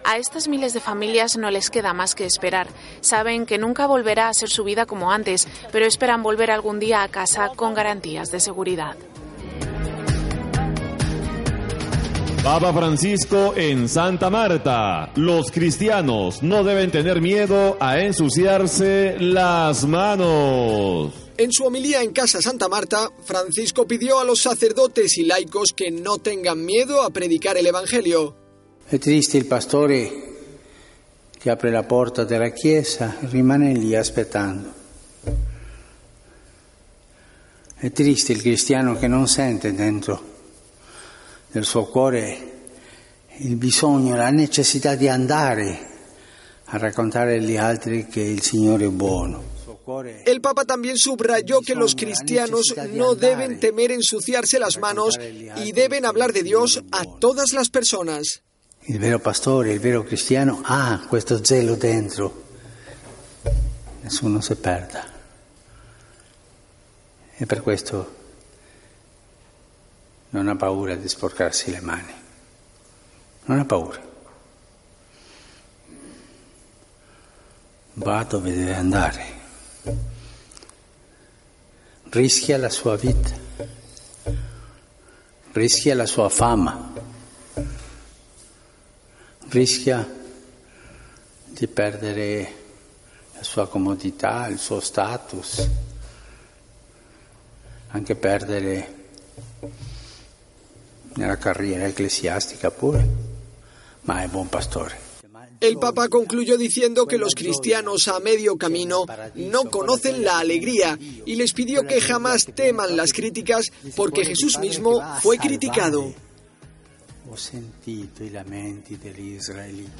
A estas miles de familias no les queda más que esperar. Saben que nunca volverá a ser su vida como antes, pero esperan volver algún día a casa con garantías de seguridad. Papa Francisco en Santa Marta. Los cristianos no deben tener miedo a ensuciarse las manos. En su homilía en Casa Santa Marta, Francisco pidió a los sacerdotes y laicos que no tengan miedo a predicar el Evangelio. Es triste el pastore que abre la puerta de la chiesa y rimane lì aspettando. È triste il cristiano che non sente dentro nel suo cuore il bisogno, la necessità di andare a raccontare agli altri che il Signore è buono. El Papa también subrayó que los cristianos no deben temer ensuciarse las manos y deben hablar de Dios a todas las personas. Il vero pastore, il vero cristiano ha questo zelo dentro. Nessuno si perda. E per questo non ha paura di sporcarsi le mani. Non ha paura. Va dove deve andare. Rischia la sua vita. Rischia la sua fama. Rischia di perdere la sua comodità, il suo status, anche perdere nella carriera ecclesiastica pure, ma è buon pastore. El Papa concluyó diciendo que los cristianos a medio camino no conocen la alegría y les pidió que jamás teman las críticas porque Jesús mismo fue criticado. Ho sentito i lamenti degli israeliti.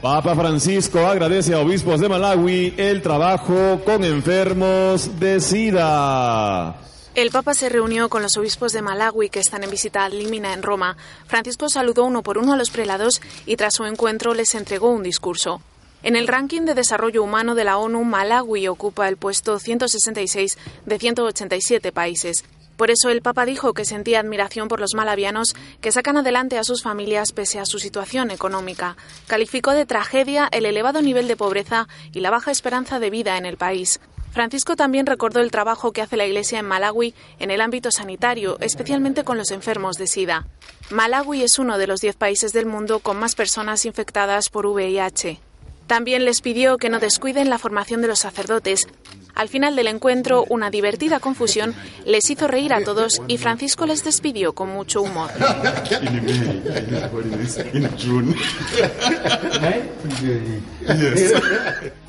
Papa Francisco agradece a obispos de Malawi el trabajo con enfermos de SIDA. El Papa se reunió con los obispos de Malawi que están en visita al Límina en Roma. Francisco saludó uno por uno a los prelados y tras su encuentro les entregó un discurso. En el ranking de desarrollo humano de la ONU, Malawi ocupa el puesto 166 de 187 países. Por eso el Papa dijo que sentía admiración por los malavianos que sacan adelante a sus familias pese a su situación económica. Calificó de tragedia el elevado nivel de pobreza y la baja esperanza de vida en el país. Francisco también recordó el trabajo que hace la Iglesia en Malawi en el ámbito sanitario, especialmente con los enfermos de SIDA. Malawi es uno de los 10 países del mundo con más personas infectadas por VIH. También les pidió que no descuiden la formación de los sacerdotes. Al final del encuentro, una divertida confusión les hizo reír a todos y Francisco les despidió con mucho humor.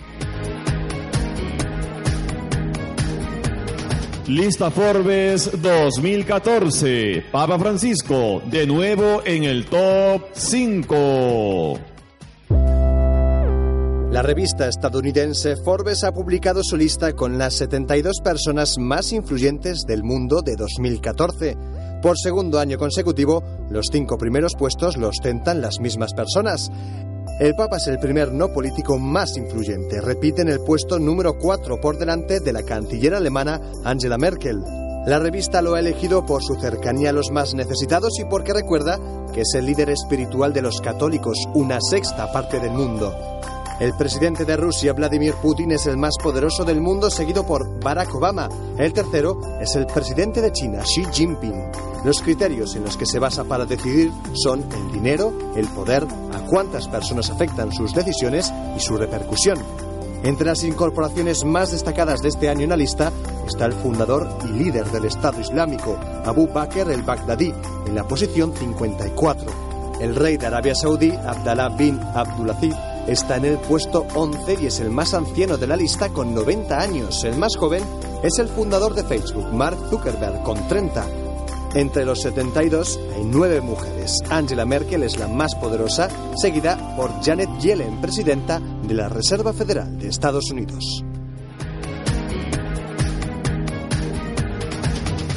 Lista Forbes 2014. Papa Francisco, de nuevo en el top 5. La revista estadounidense Forbes ha publicado su lista con las 72 personas más influyentes del mundo de 2014. Por segundo año consecutivo, los cinco primeros puestos los ostentan las mismas personas. El Papa es el primer no político más influyente. Repite el puesto número 4 por delante de la canciller alemana Angela Merkel. La revista lo ha elegido por su cercanía a los más necesitados y porque recuerda que es el líder espiritual de los católicos, una sexta parte del mundo. El presidente de Rusia, Vladimir Putin, es el más poderoso del mundo, seguido por Barack Obama. El tercero es el presidente de China, Xi Jinping. Los criterios en los que se basa para decidir son el dinero, el poder, a cuántas personas afectan sus decisiones y su repercusión. Entre las incorporaciones más destacadas de este año en la lista está el fundador y líder del Estado Islámico, Abu Bakr el-Baghdadi, en la posición 54. El rey de Arabia Saudí, Abdallah bin Abdulaziz, está en el puesto 11 y es el más anciano de la lista con 90 años. El más joven es el fundador de Facebook, Mark Zuckerberg, con 30. Entre los 72 hay nueve mujeres. Angela Merkel es la más poderosa, seguida por Janet Yellen, presidenta de la Reserva Federal de Estados Unidos.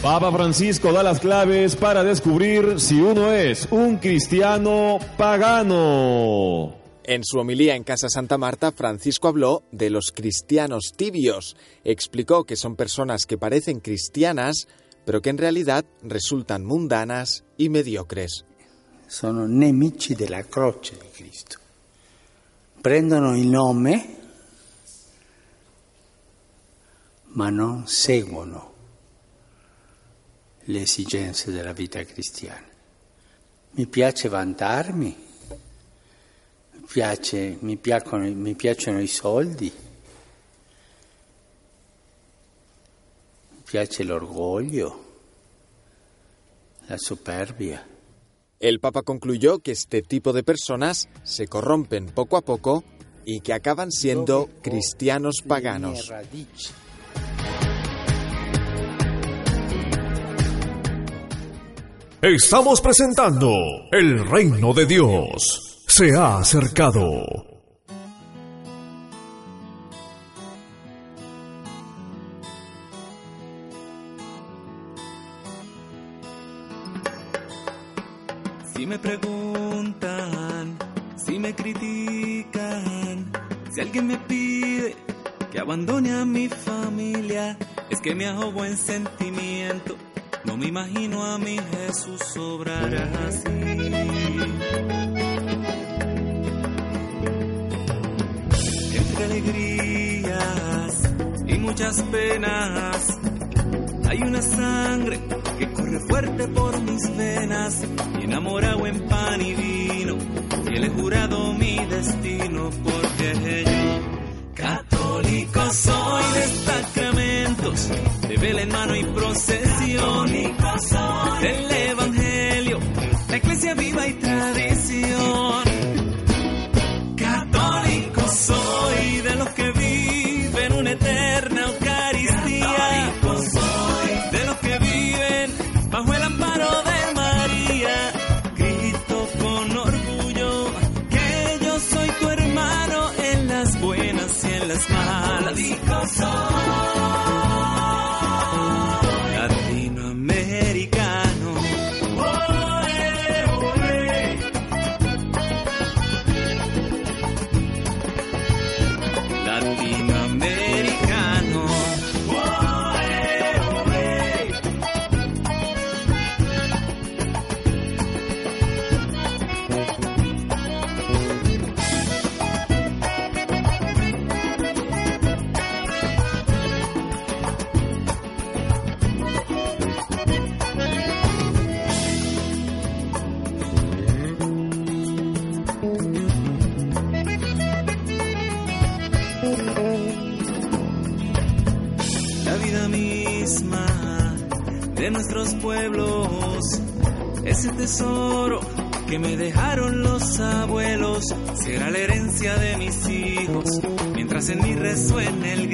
Papa Francisco da las claves para descubrir si uno es un cristiano pagano. En su homilía en Casa Santa Marta, Francisco habló de los cristianos tibios. Explicó que son personas que parecen cristianas, pero que en realidad resultan mundanas y mediocres. Sono nemici della croce di Cristo. Prendono il nome, ma non seguono le esigenze della vita cristiana. Mi piace vantarmi, mi, piace, mi, piacciono, mi piacciono i soldi, mi piace l'orgoglio, la superbia. El Papa concluyó que este tipo de personas se corrompen poco a poco y que acaban siendo cristianos paganos. Estamos presentando El reino de Dios se ha acercado. Si me preguntan, si me critican, si alguien me pide que abandone a mi familia, es que me hago buen sentimiento. No me imagino a mi Jesús obrar así. Entre alegrías y muchas penas, hay una sangre que corre fuerte por mis venas, y enamorado en pan y vino, y él he jurado mi destino, porque yo, católico soy de sacramentos, de vela en mano y procesión, del evangelio, la iglesia viva y tradición. Será la herencia de mis hijos, mientras en mí resuene el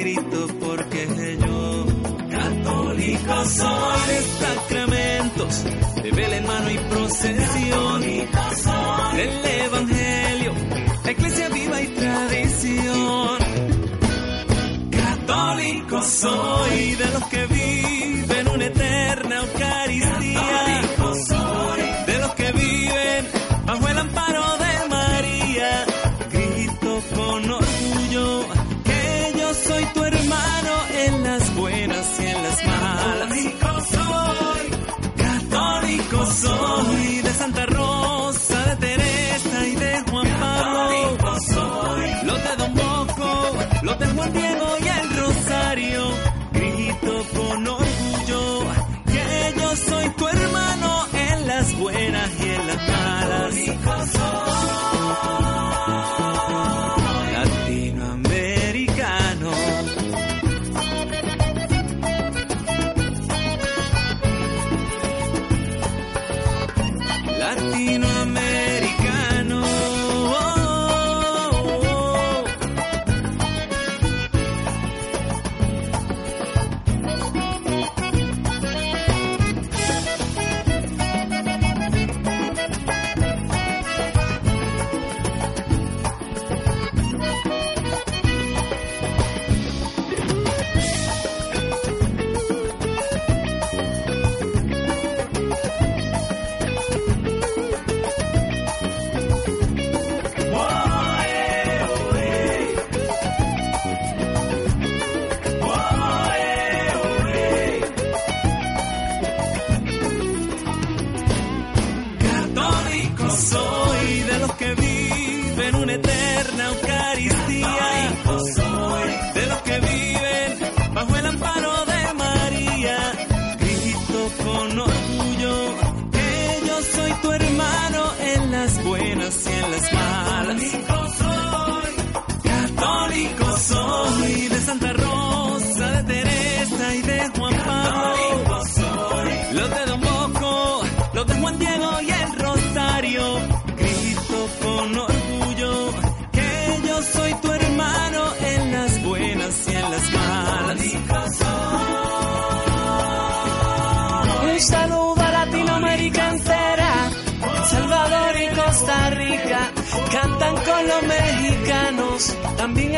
eterna Eucaristía.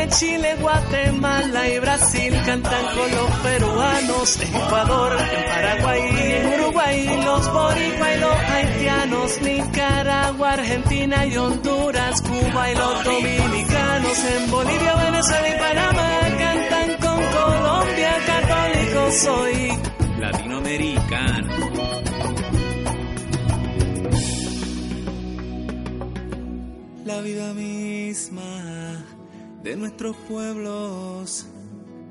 Chile, Guatemala y Brasil cantan con los peruanos, en Ecuador, en Paraguay, en Uruguay, los boricua y los haitianos, Nicaragua, Argentina y Honduras, Cuba y los dominicanos, en Bolivia, Venezuela y Panamá cantan con Colombia, católico soy. Latinoamericano. La vida misma de nuestros pueblos,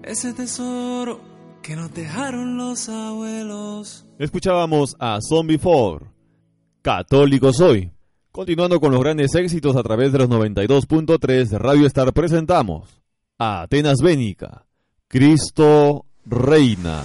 ese tesoro que nos dejaron los abuelos. Escuchábamos a Zombie 4, Católico Soy. Continuando con los grandes éxitos a través de los 92.3 de Radio Star, presentamos a Atenas Bénica, Cristo Reina.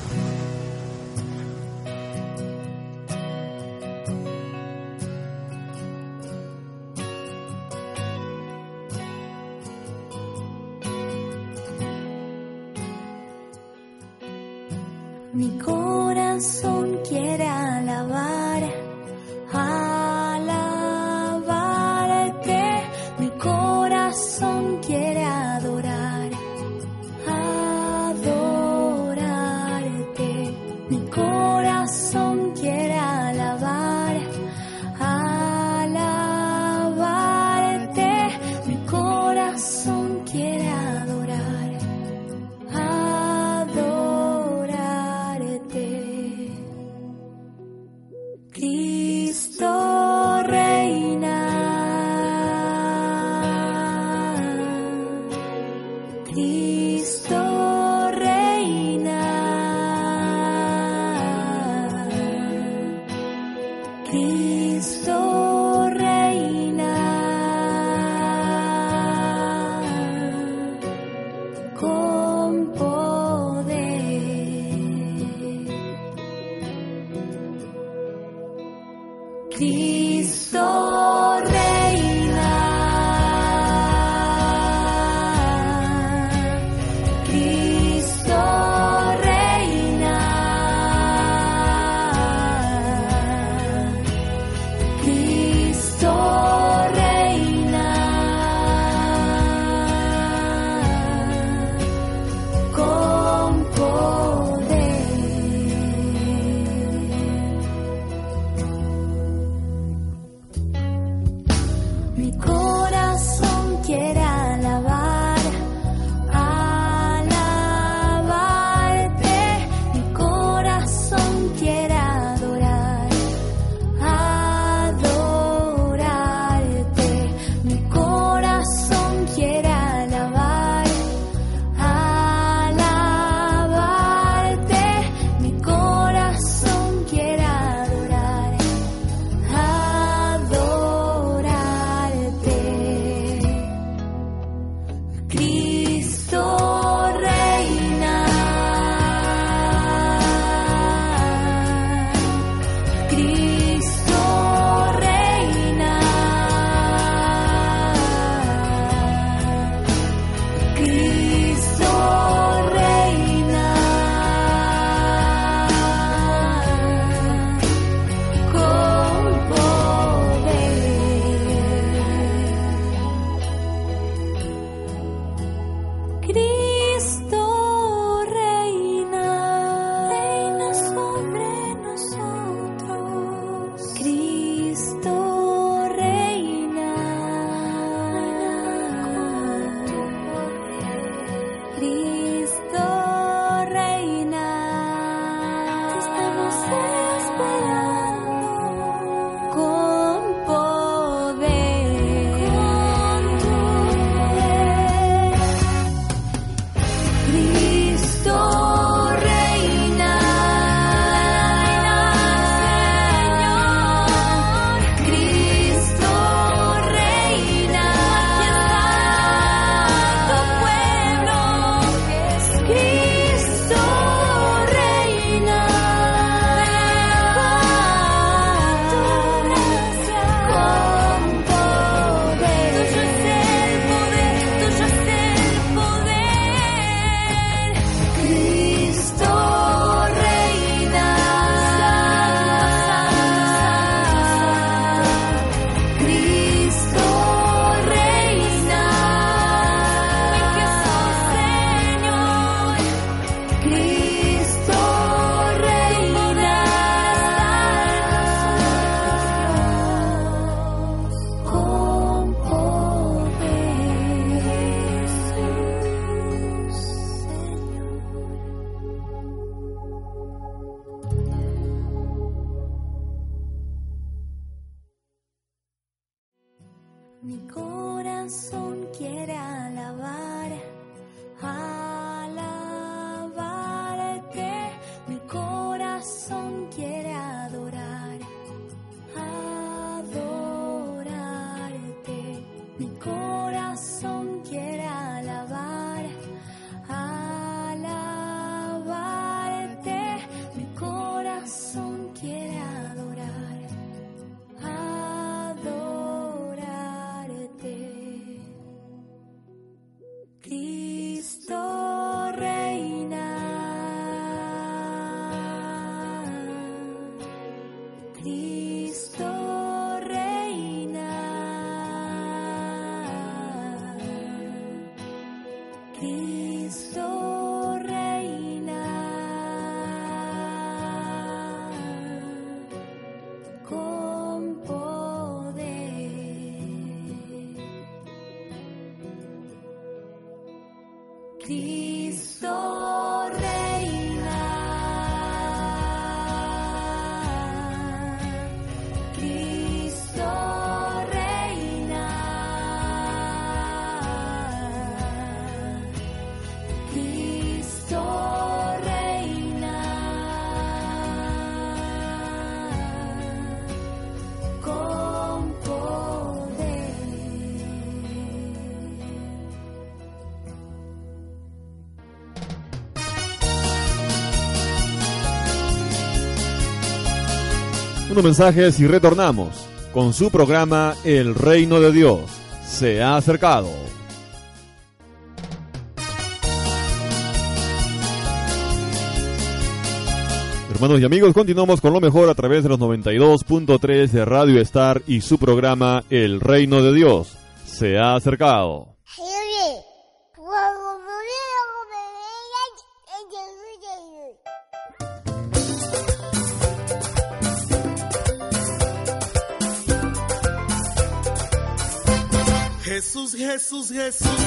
Mi corazón quiere alabar, alabarte. Mi corazón quiere adorar, adorarte. Mi corazón quiere Please. unos mensajes y retornamos con su programa El Reino de Dios se ha acercado. Hermanos y amigos, continuamos con lo mejor a través de los 92.3 de Radio Star y su programa El Reino de Dios se ha acercado. Jesus, Jesús.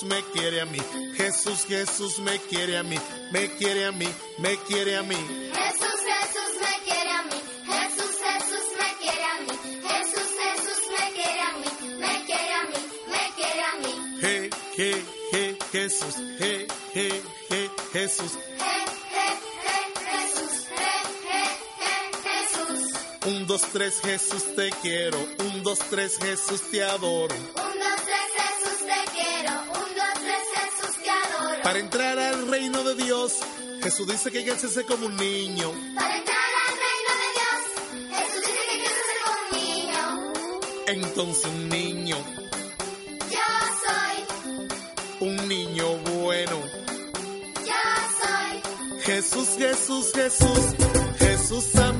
Jesús me quiere a mí. Jesús, Jesús me quiere a mí. Me quiere a mí, me quiere a mí. Jesús, Jesús me quiere a mí. Jesús, Jesús me quiere a mí. Jesús, Jesús me quiere a mí. Me quiere a mí, me quiere a mí. Je, je, je, Jesús. Je, je, je, Jesús. Un, dos, tres, Jesús te quiero. Un, dos, tres, Jesús te adoro. Dice que hay que hacerse como un niño. Para entrar al reino de Dios, Jesús dice que hay que hacerse como un niño. Entonces un niño. Yo soy. Un niño bueno. Yo soy. Jesús, Jesús, Jesús, Jesús amado.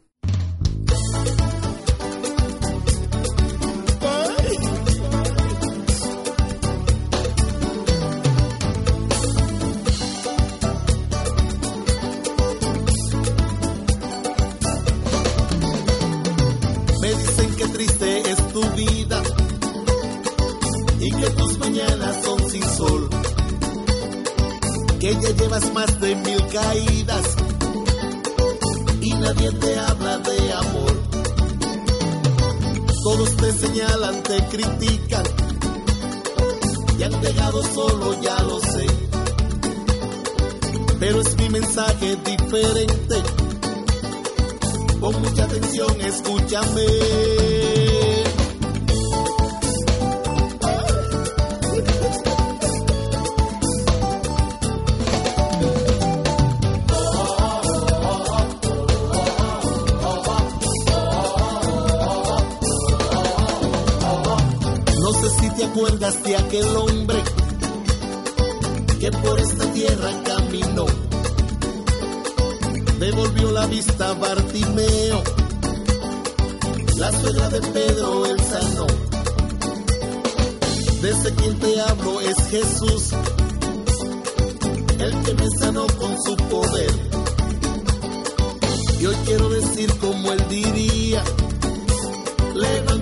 acuerdas de aquel hombre que por esta tierra caminó? Devolvió la vista a Bartimeo, la suegra de Pedro el sano. Desde quien te hablo es Jesús, el que me sanó con su poder. Y hoy quiero decir como él diría, levanta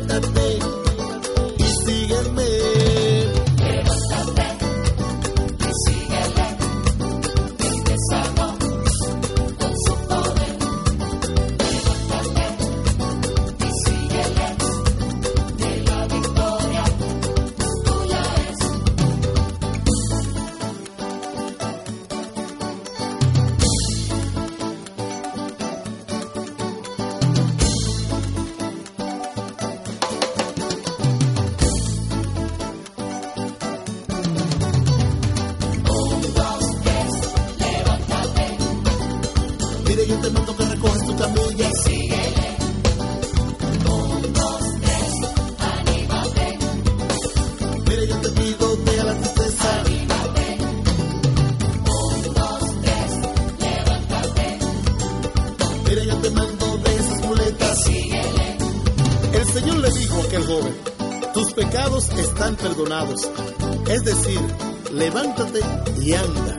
Es decir, levántate y anda.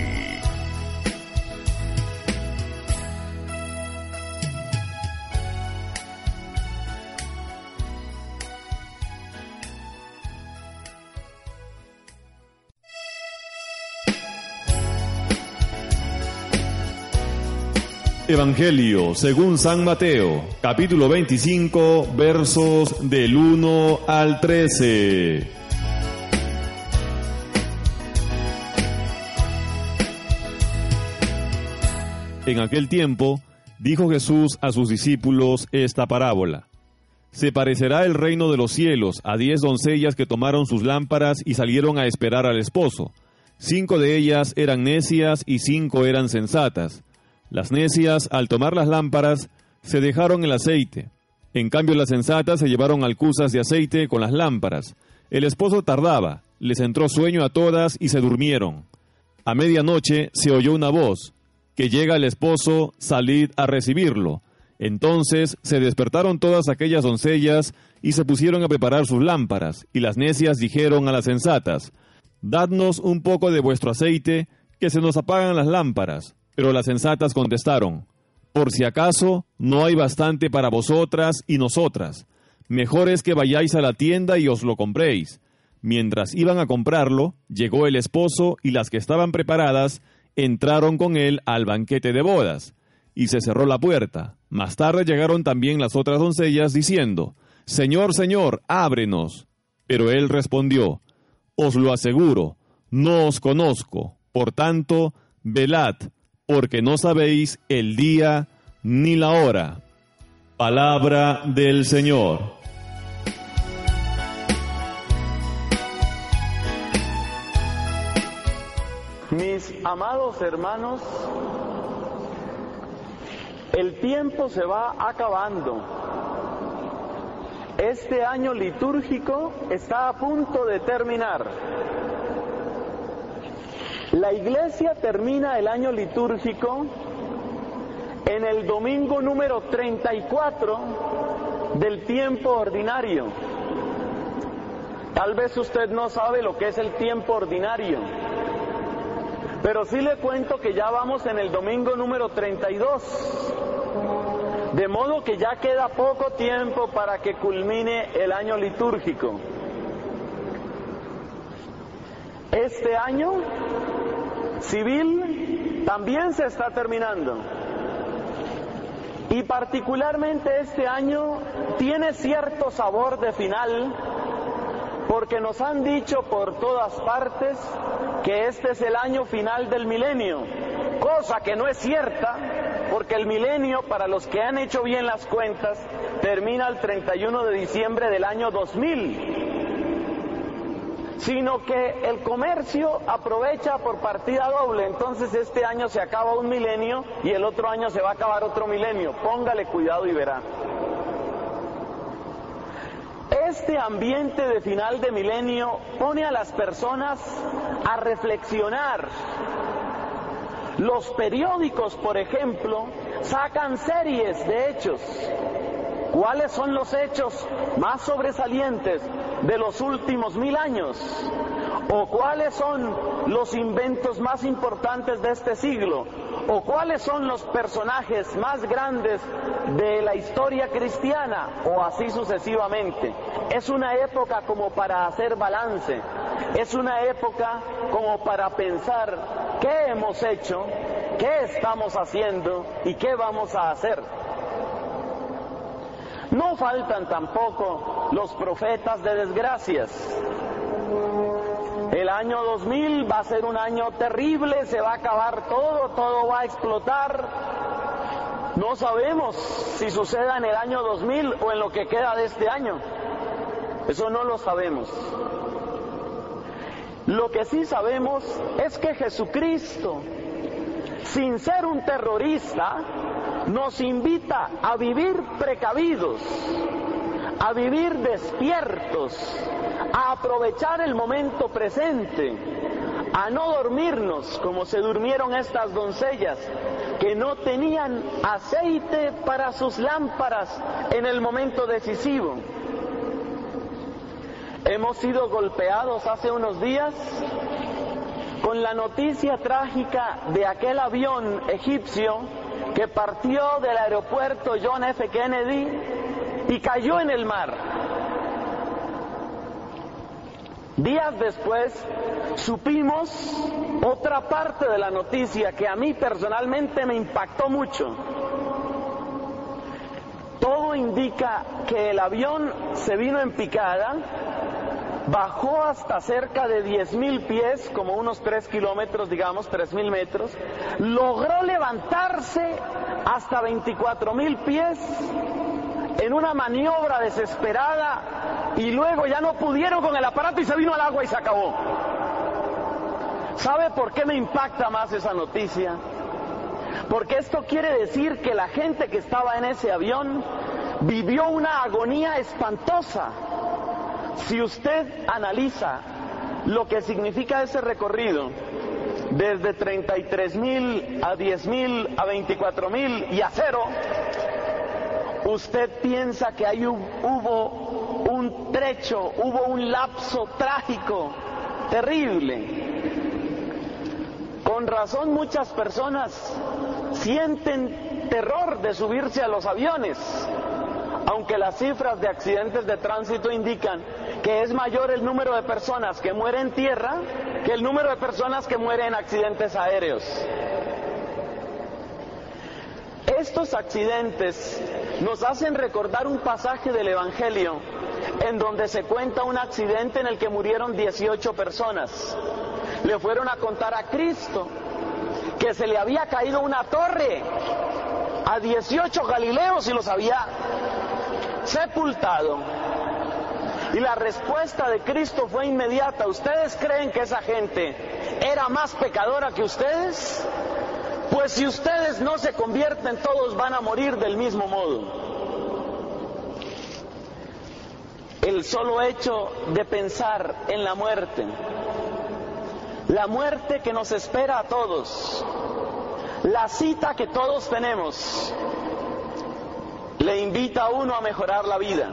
Evangelio según San Mateo, capítulo 25, versos del 1 al 13. En aquel tiempo, dijo Jesús a sus discípulos esta parábola. Se parecerá el reino de los cielos a diez doncellas que tomaron sus lámparas y salieron a esperar al esposo. Cinco de ellas eran necias y cinco eran sensatas. Las necias, al tomar las lámparas, se dejaron el aceite. En cambio, las sensatas se llevaron alcusas de aceite con las lámparas. El esposo tardaba, les entró sueño a todas y se durmieron. A medianoche se oyó una voz, que llega el esposo, salid a recibirlo. Entonces se despertaron todas aquellas doncellas y se pusieron a preparar sus lámparas, y las necias dijeron a las sensatas, Dadnos un poco de vuestro aceite, que se nos apagan las lámparas. Pero las sensatas contestaron, Por si acaso no hay bastante para vosotras y nosotras, mejor es que vayáis a la tienda y os lo compréis. Mientras iban a comprarlo, llegó el esposo y las que estaban preparadas entraron con él al banquete de bodas, y se cerró la puerta. Más tarde llegaron también las otras doncellas diciendo, Señor, Señor, ábrenos. Pero él respondió, Os lo aseguro, no os conozco, por tanto, velad, porque no sabéis el día ni la hora. Palabra del Señor. Mis amados hermanos, el tiempo se va acabando. Este año litúrgico está a punto de terminar. La iglesia termina el año litúrgico en el domingo número 34 del tiempo ordinario. Tal vez usted no sabe lo que es el tiempo ordinario, pero sí le cuento que ya vamos en el domingo número 32. De modo que ya queda poco tiempo para que culmine el año litúrgico. Este año civil también se está terminando. Y particularmente este año tiene cierto sabor de final porque nos han dicho por todas partes que este es el año final del milenio, cosa que no es cierta porque el milenio, para los que han hecho bien las cuentas, termina el 31 de diciembre del año 2000 sino que el comercio aprovecha por partida doble. Entonces este año se acaba un milenio y el otro año se va a acabar otro milenio. Póngale cuidado y verá. Este ambiente de final de milenio pone a las personas a reflexionar. Los periódicos, por ejemplo, sacan series de hechos. ¿Cuáles son los hechos más sobresalientes de los últimos mil años? ¿O cuáles son los inventos más importantes de este siglo? ¿O cuáles son los personajes más grandes de la historia cristiana? O así sucesivamente. Es una época como para hacer balance. Es una época como para pensar qué hemos hecho, qué estamos haciendo y qué vamos a hacer. No faltan tampoco los profetas de desgracias. El año 2000 va a ser un año terrible, se va a acabar todo, todo va a explotar. No sabemos si suceda en el año 2000 o en lo que queda de este año. Eso no lo sabemos. Lo que sí sabemos es que Jesucristo, sin ser un terrorista, nos invita a vivir precavidos, a vivir despiertos, a aprovechar el momento presente, a no dormirnos como se durmieron estas doncellas que no tenían aceite para sus lámparas en el momento decisivo. Hemos sido golpeados hace unos días con la noticia trágica de aquel avión egipcio que partió del aeropuerto John F. Kennedy y cayó en el mar. Días después supimos otra parte de la noticia que a mí personalmente me impactó mucho. Todo indica que el avión se vino en picada, bajó hasta cerca de 10.000 pies, como unos 3 kilómetros, digamos, 3.000 metros, logró levantarse hasta 24.000 pies en una maniobra desesperada y luego ya no pudieron con el aparato y se vino al agua y se acabó. ¿Sabe por qué me impacta más esa noticia? Porque esto quiere decir que la gente que estaba en ese avión vivió una agonía espantosa. Si usted analiza lo que significa ese recorrido, desde 33 mil a 10 mil a 24 mil y a cero, usted piensa que ahí hubo un trecho, hubo un lapso trágico, terrible. Con razón muchas personas sienten terror de subirse a los aviones, aunque las cifras de accidentes de tránsito indican que es mayor el número de personas que mueren en tierra que el número de personas que mueren en accidentes aéreos. Estos accidentes nos hacen recordar un pasaje del Evangelio en donde se cuenta un accidente en el que murieron 18 personas. Le fueron a contar a Cristo que se le había caído una torre a 18 galileos y los había sepultado. Y la respuesta de Cristo fue inmediata. ¿Ustedes creen que esa gente era más pecadora que ustedes? Pues si ustedes no se convierten, todos van a morir del mismo modo. El solo hecho de pensar en la muerte, la muerte que nos espera a todos, la cita que todos tenemos, le invita a uno a mejorar la vida.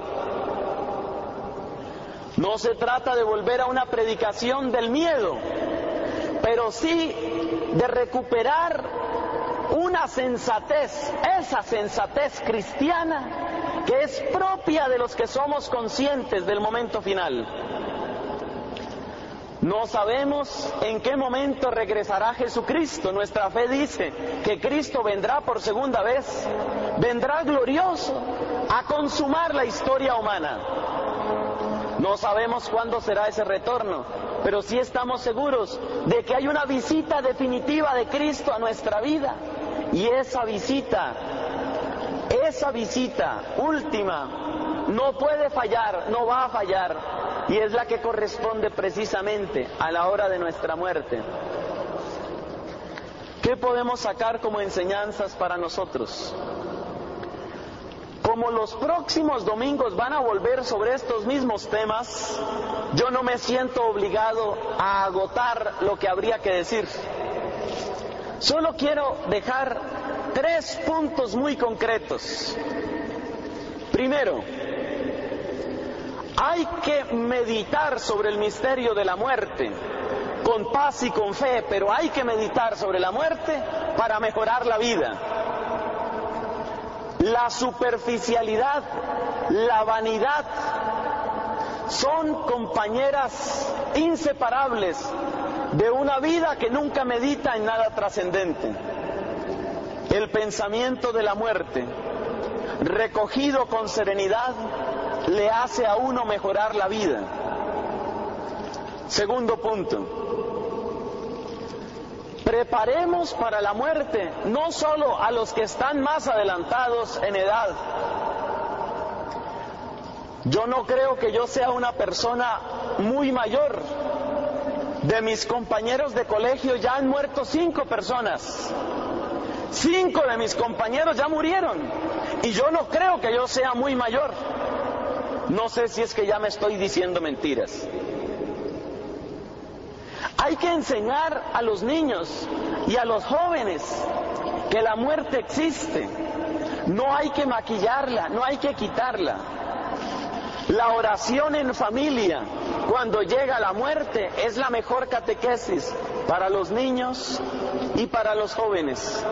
No se trata de volver a una predicación del miedo, pero sí de recuperar una sensatez, esa sensatez cristiana que es propia de los que somos conscientes del momento final. No sabemos en qué momento regresará Jesucristo. Nuestra fe dice que Cristo vendrá por segunda vez, vendrá glorioso a consumar la historia humana. No sabemos cuándo será ese retorno, pero sí estamos seguros de que hay una visita definitiva de Cristo a nuestra vida. Y esa visita, esa visita última, no puede fallar, no va a fallar. Y es la que corresponde precisamente a la hora de nuestra muerte. ¿Qué podemos sacar como enseñanzas para nosotros? Como los próximos domingos van a volver sobre estos mismos temas, yo no me siento obligado a agotar lo que habría que decir. Solo quiero dejar tres puntos muy concretos. Primero, hay que meditar sobre el misterio de la muerte con paz y con fe, pero hay que meditar sobre la muerte para mejorar la vida. La superficialidad, la vanidad son compañeras inseparables de una vida que nunca medita en nada trascendente. El pensamiento de la muerte, recogido con serenidad, le hace a uno mejorar la vida. Segundo punto, preparemos para la muerte no solo a los que están más adelantados en edad. Yo no creo que yo sea una persona muy mayor. De mis compañeros de colegio ya han muerto cinco personas. Cinco de mis compañeros ya murieron. Y yo no creo que yo sea muy mayor. No sé si es que ya me estoy diciendo mentiras. Hay que enseñar a los niños y a los jóvenes que la muerte existe. No hay que maquillarla, no hay que quitarla. La oración en familia, cuando llega la muerte, es la mejor catequesis para los niños y para los jóvenes.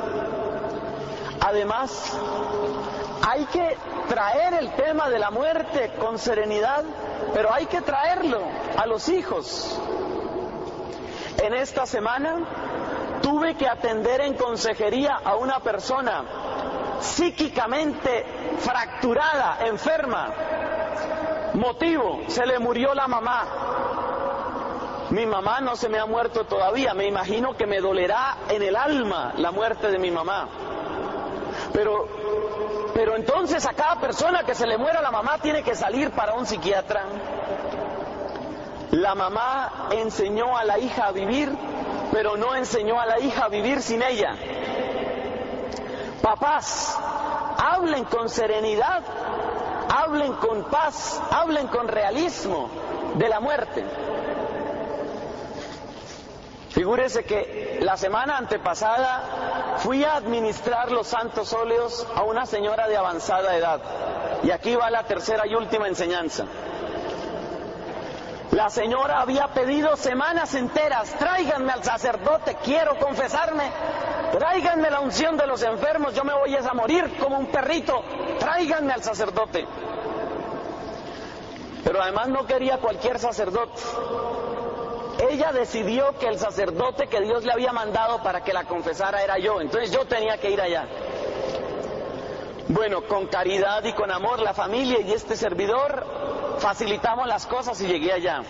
Además, hay que traer el tema de la muerte con serenidad, pero hay que traerlo a los hijos. En esta semana tuve que atender en consejería a una persona psíquicamente fracturada, enferma. Motivo, se le murió la mamá. Mi mamá no se me ha muerto todavía, me imagino que me dolerá en el alma la muerte de mi mamá. Pero, pero entonces a cada persona que se le muera la mamá tiene que salir para un psiquiatra. La mamá enseñó a la hija a vivir, pero no enseñó a la hija a vivir sin ella. Papás, hablen con serenidad, hablen con paz, hablen con realismo de la muerte. Figúrese que la semana antepasada fui a administrar los santos óleos a una señora de avanzada edad. Y aquí va la tercera y última enseñanza. La señora había pedido semanas enteras, tráiganme al sacerdote, quiero confesarme, tráiganme la unción de los enfermos, yo me voy a morir como un perrito, tráiganme al sacerdote. Pero además no quería cualquier sacerdote. Ella decidió que el sacerdote que Dios le había mandado para que la confesara era yo, entonces yo tenía que ir allá. Bueno, con caridad y con amor la familia y este servidor facilitamos las cosas y llegué allá.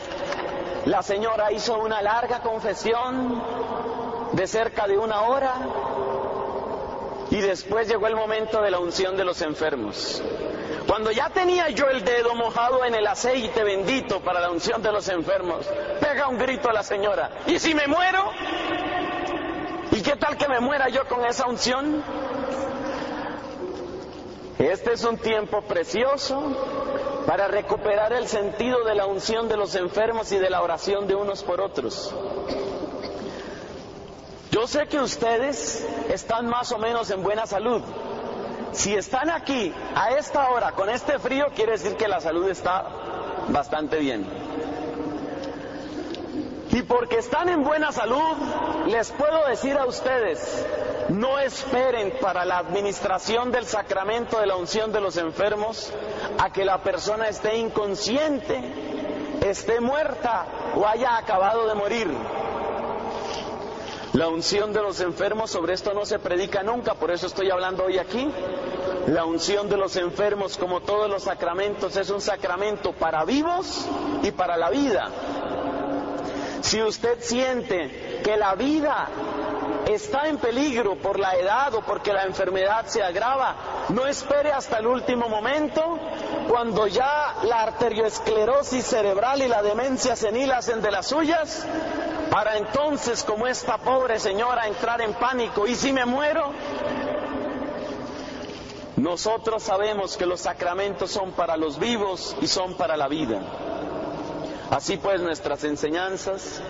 La señora hizo una larga confesión de cerca de una hora y después llegó el momento de la unción de los enfermos. Cuando ya tenía yo el dedo mojado en el aceite bendito para la unción de los enfermos, pega un grito a la señora. ¿Y si me muero? ¿Y qué tal que me muera yo con esa unción? Este es un tiempo precioso para recuperar el sentido de la unción de los enfermos y de la oración de unos por otros. Yo sé que ustedes están más o menos en buena salud. Si están aquí a esta hora con este frío, quiere decir que la salud está bastante bien. Y porque están en buena salud, les puedo decir a ustedes, no esperen para la administración del sacramento de la unción de los enfermos a que la persona esté inconsciente, esté muerta o haya acabado de morir. La unción de los enfermos, sobre esto no se predica nunca, por eso estoy hablando hoy aquí. La unción de los enfermos, como todos los sacramentos, es un sacramento para vivos y para la vida. Si usted siente que la vida está en peligro por la edad o porque la enfermedad se agrava, no espere hasta el último momento, cuando ya la arterioesclerosis cerebral y la demencia senil hacen de las suyas, para entonces, como esta pobre señora, entrar en pánico. ¿Y si me muero? Nosotros sabemos que los sacramentos son para los vivos y son para la vida. Así pues, nuestras enseñanzas,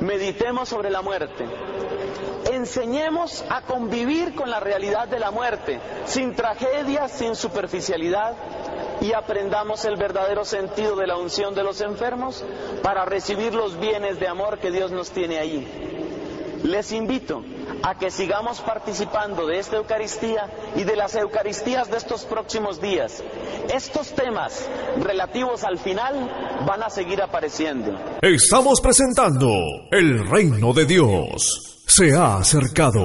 meditemos sobre la muerte, enseñemos a convivir con la realidad de la muerte, sin tragedias, sin superficialidad, y aprendamos el verdadero sentido de la unción de los enfermos para recibir los bienes de amor que Dios nos tiene ahí. Les invito a que sigamos participando de esta Eucaristía y de las Eucaristías de estos próximos días. Estos temas relativos al final van a seguir apareciendo. Estamos presentando El Reino de Dios. Se ha acercado.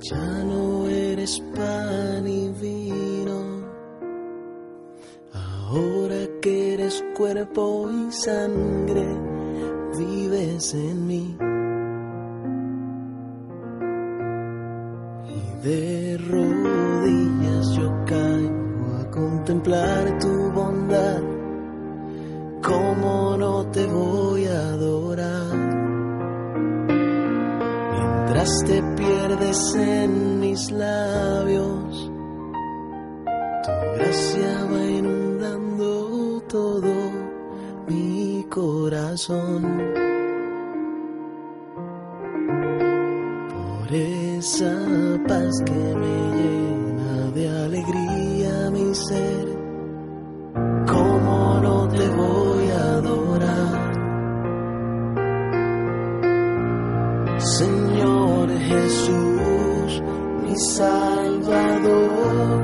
Ya no eres pan y vino, ahora que eres cuerpo y sangre, vives en mí. De rodillas yo caigo a contemplar tu bondad, ¿cómo no te voy a adorar? mientras te pierdes en mis labios. Tu gracia va inundando todo mi corazón. Por esa paz que me llena de alegría mi ser, ¿cómo no te voy a adorar? Señor Jesús, mi Salvador,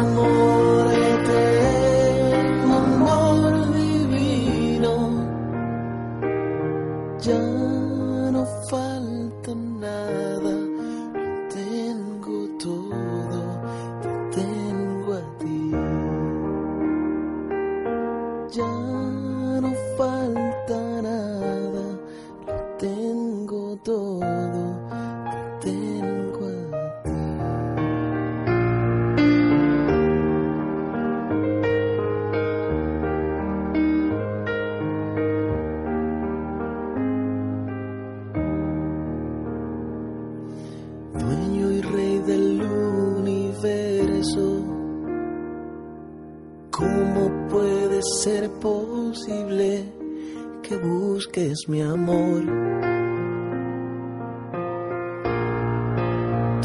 amor eterno,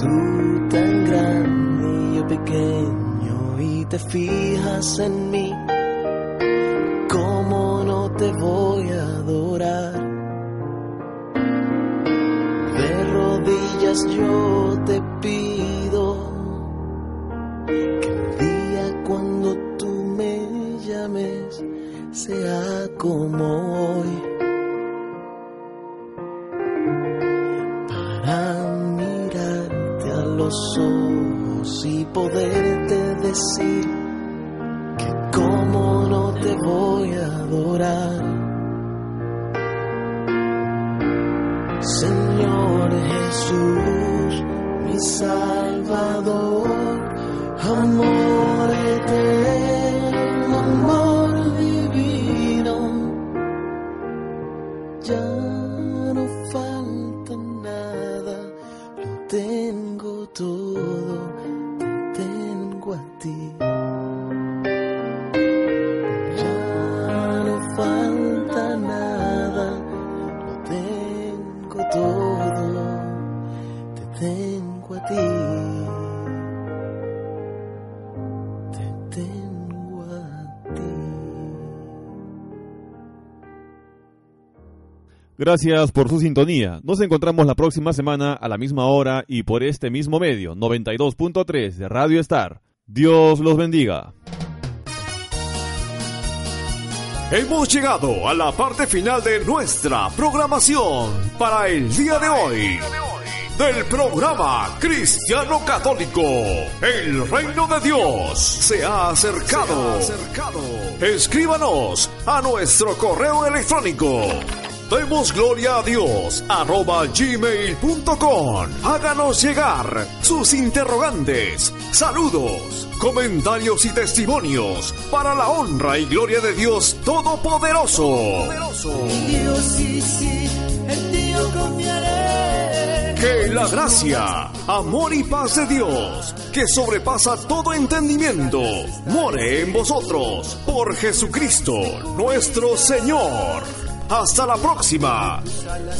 Tú tan grande yo pequeño y te fijas en mí, Gracias por su sintonía. Nos encontramos la próxima semana a la misma hora y por este mismo medio, 92.3 de Radio Star. Dios los bendiga. Hemos llegado a la parte final de nuestra programación para el día de hoy. Del programa Cristiano Católico, el reino de Dios se ha acercado. Escríbanos a nuestro correo electrónico. Demos gloria a Dios arroba gmail.com. Háganos llegar sus interrogantes, saludos, comentarios y testimonios para la honra y gloria de Dios Todopoderoso. Dios sí, sí, en ti yo confiaré. Que la gracia, amor y paz de Dios, que sobrepasa todo entendimiento, more en vosotros por Jesucristo nuestro Señor. Hasta la próxima.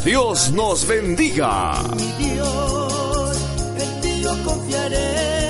Dios nos bendiga. Dios, en ti yo confiaré.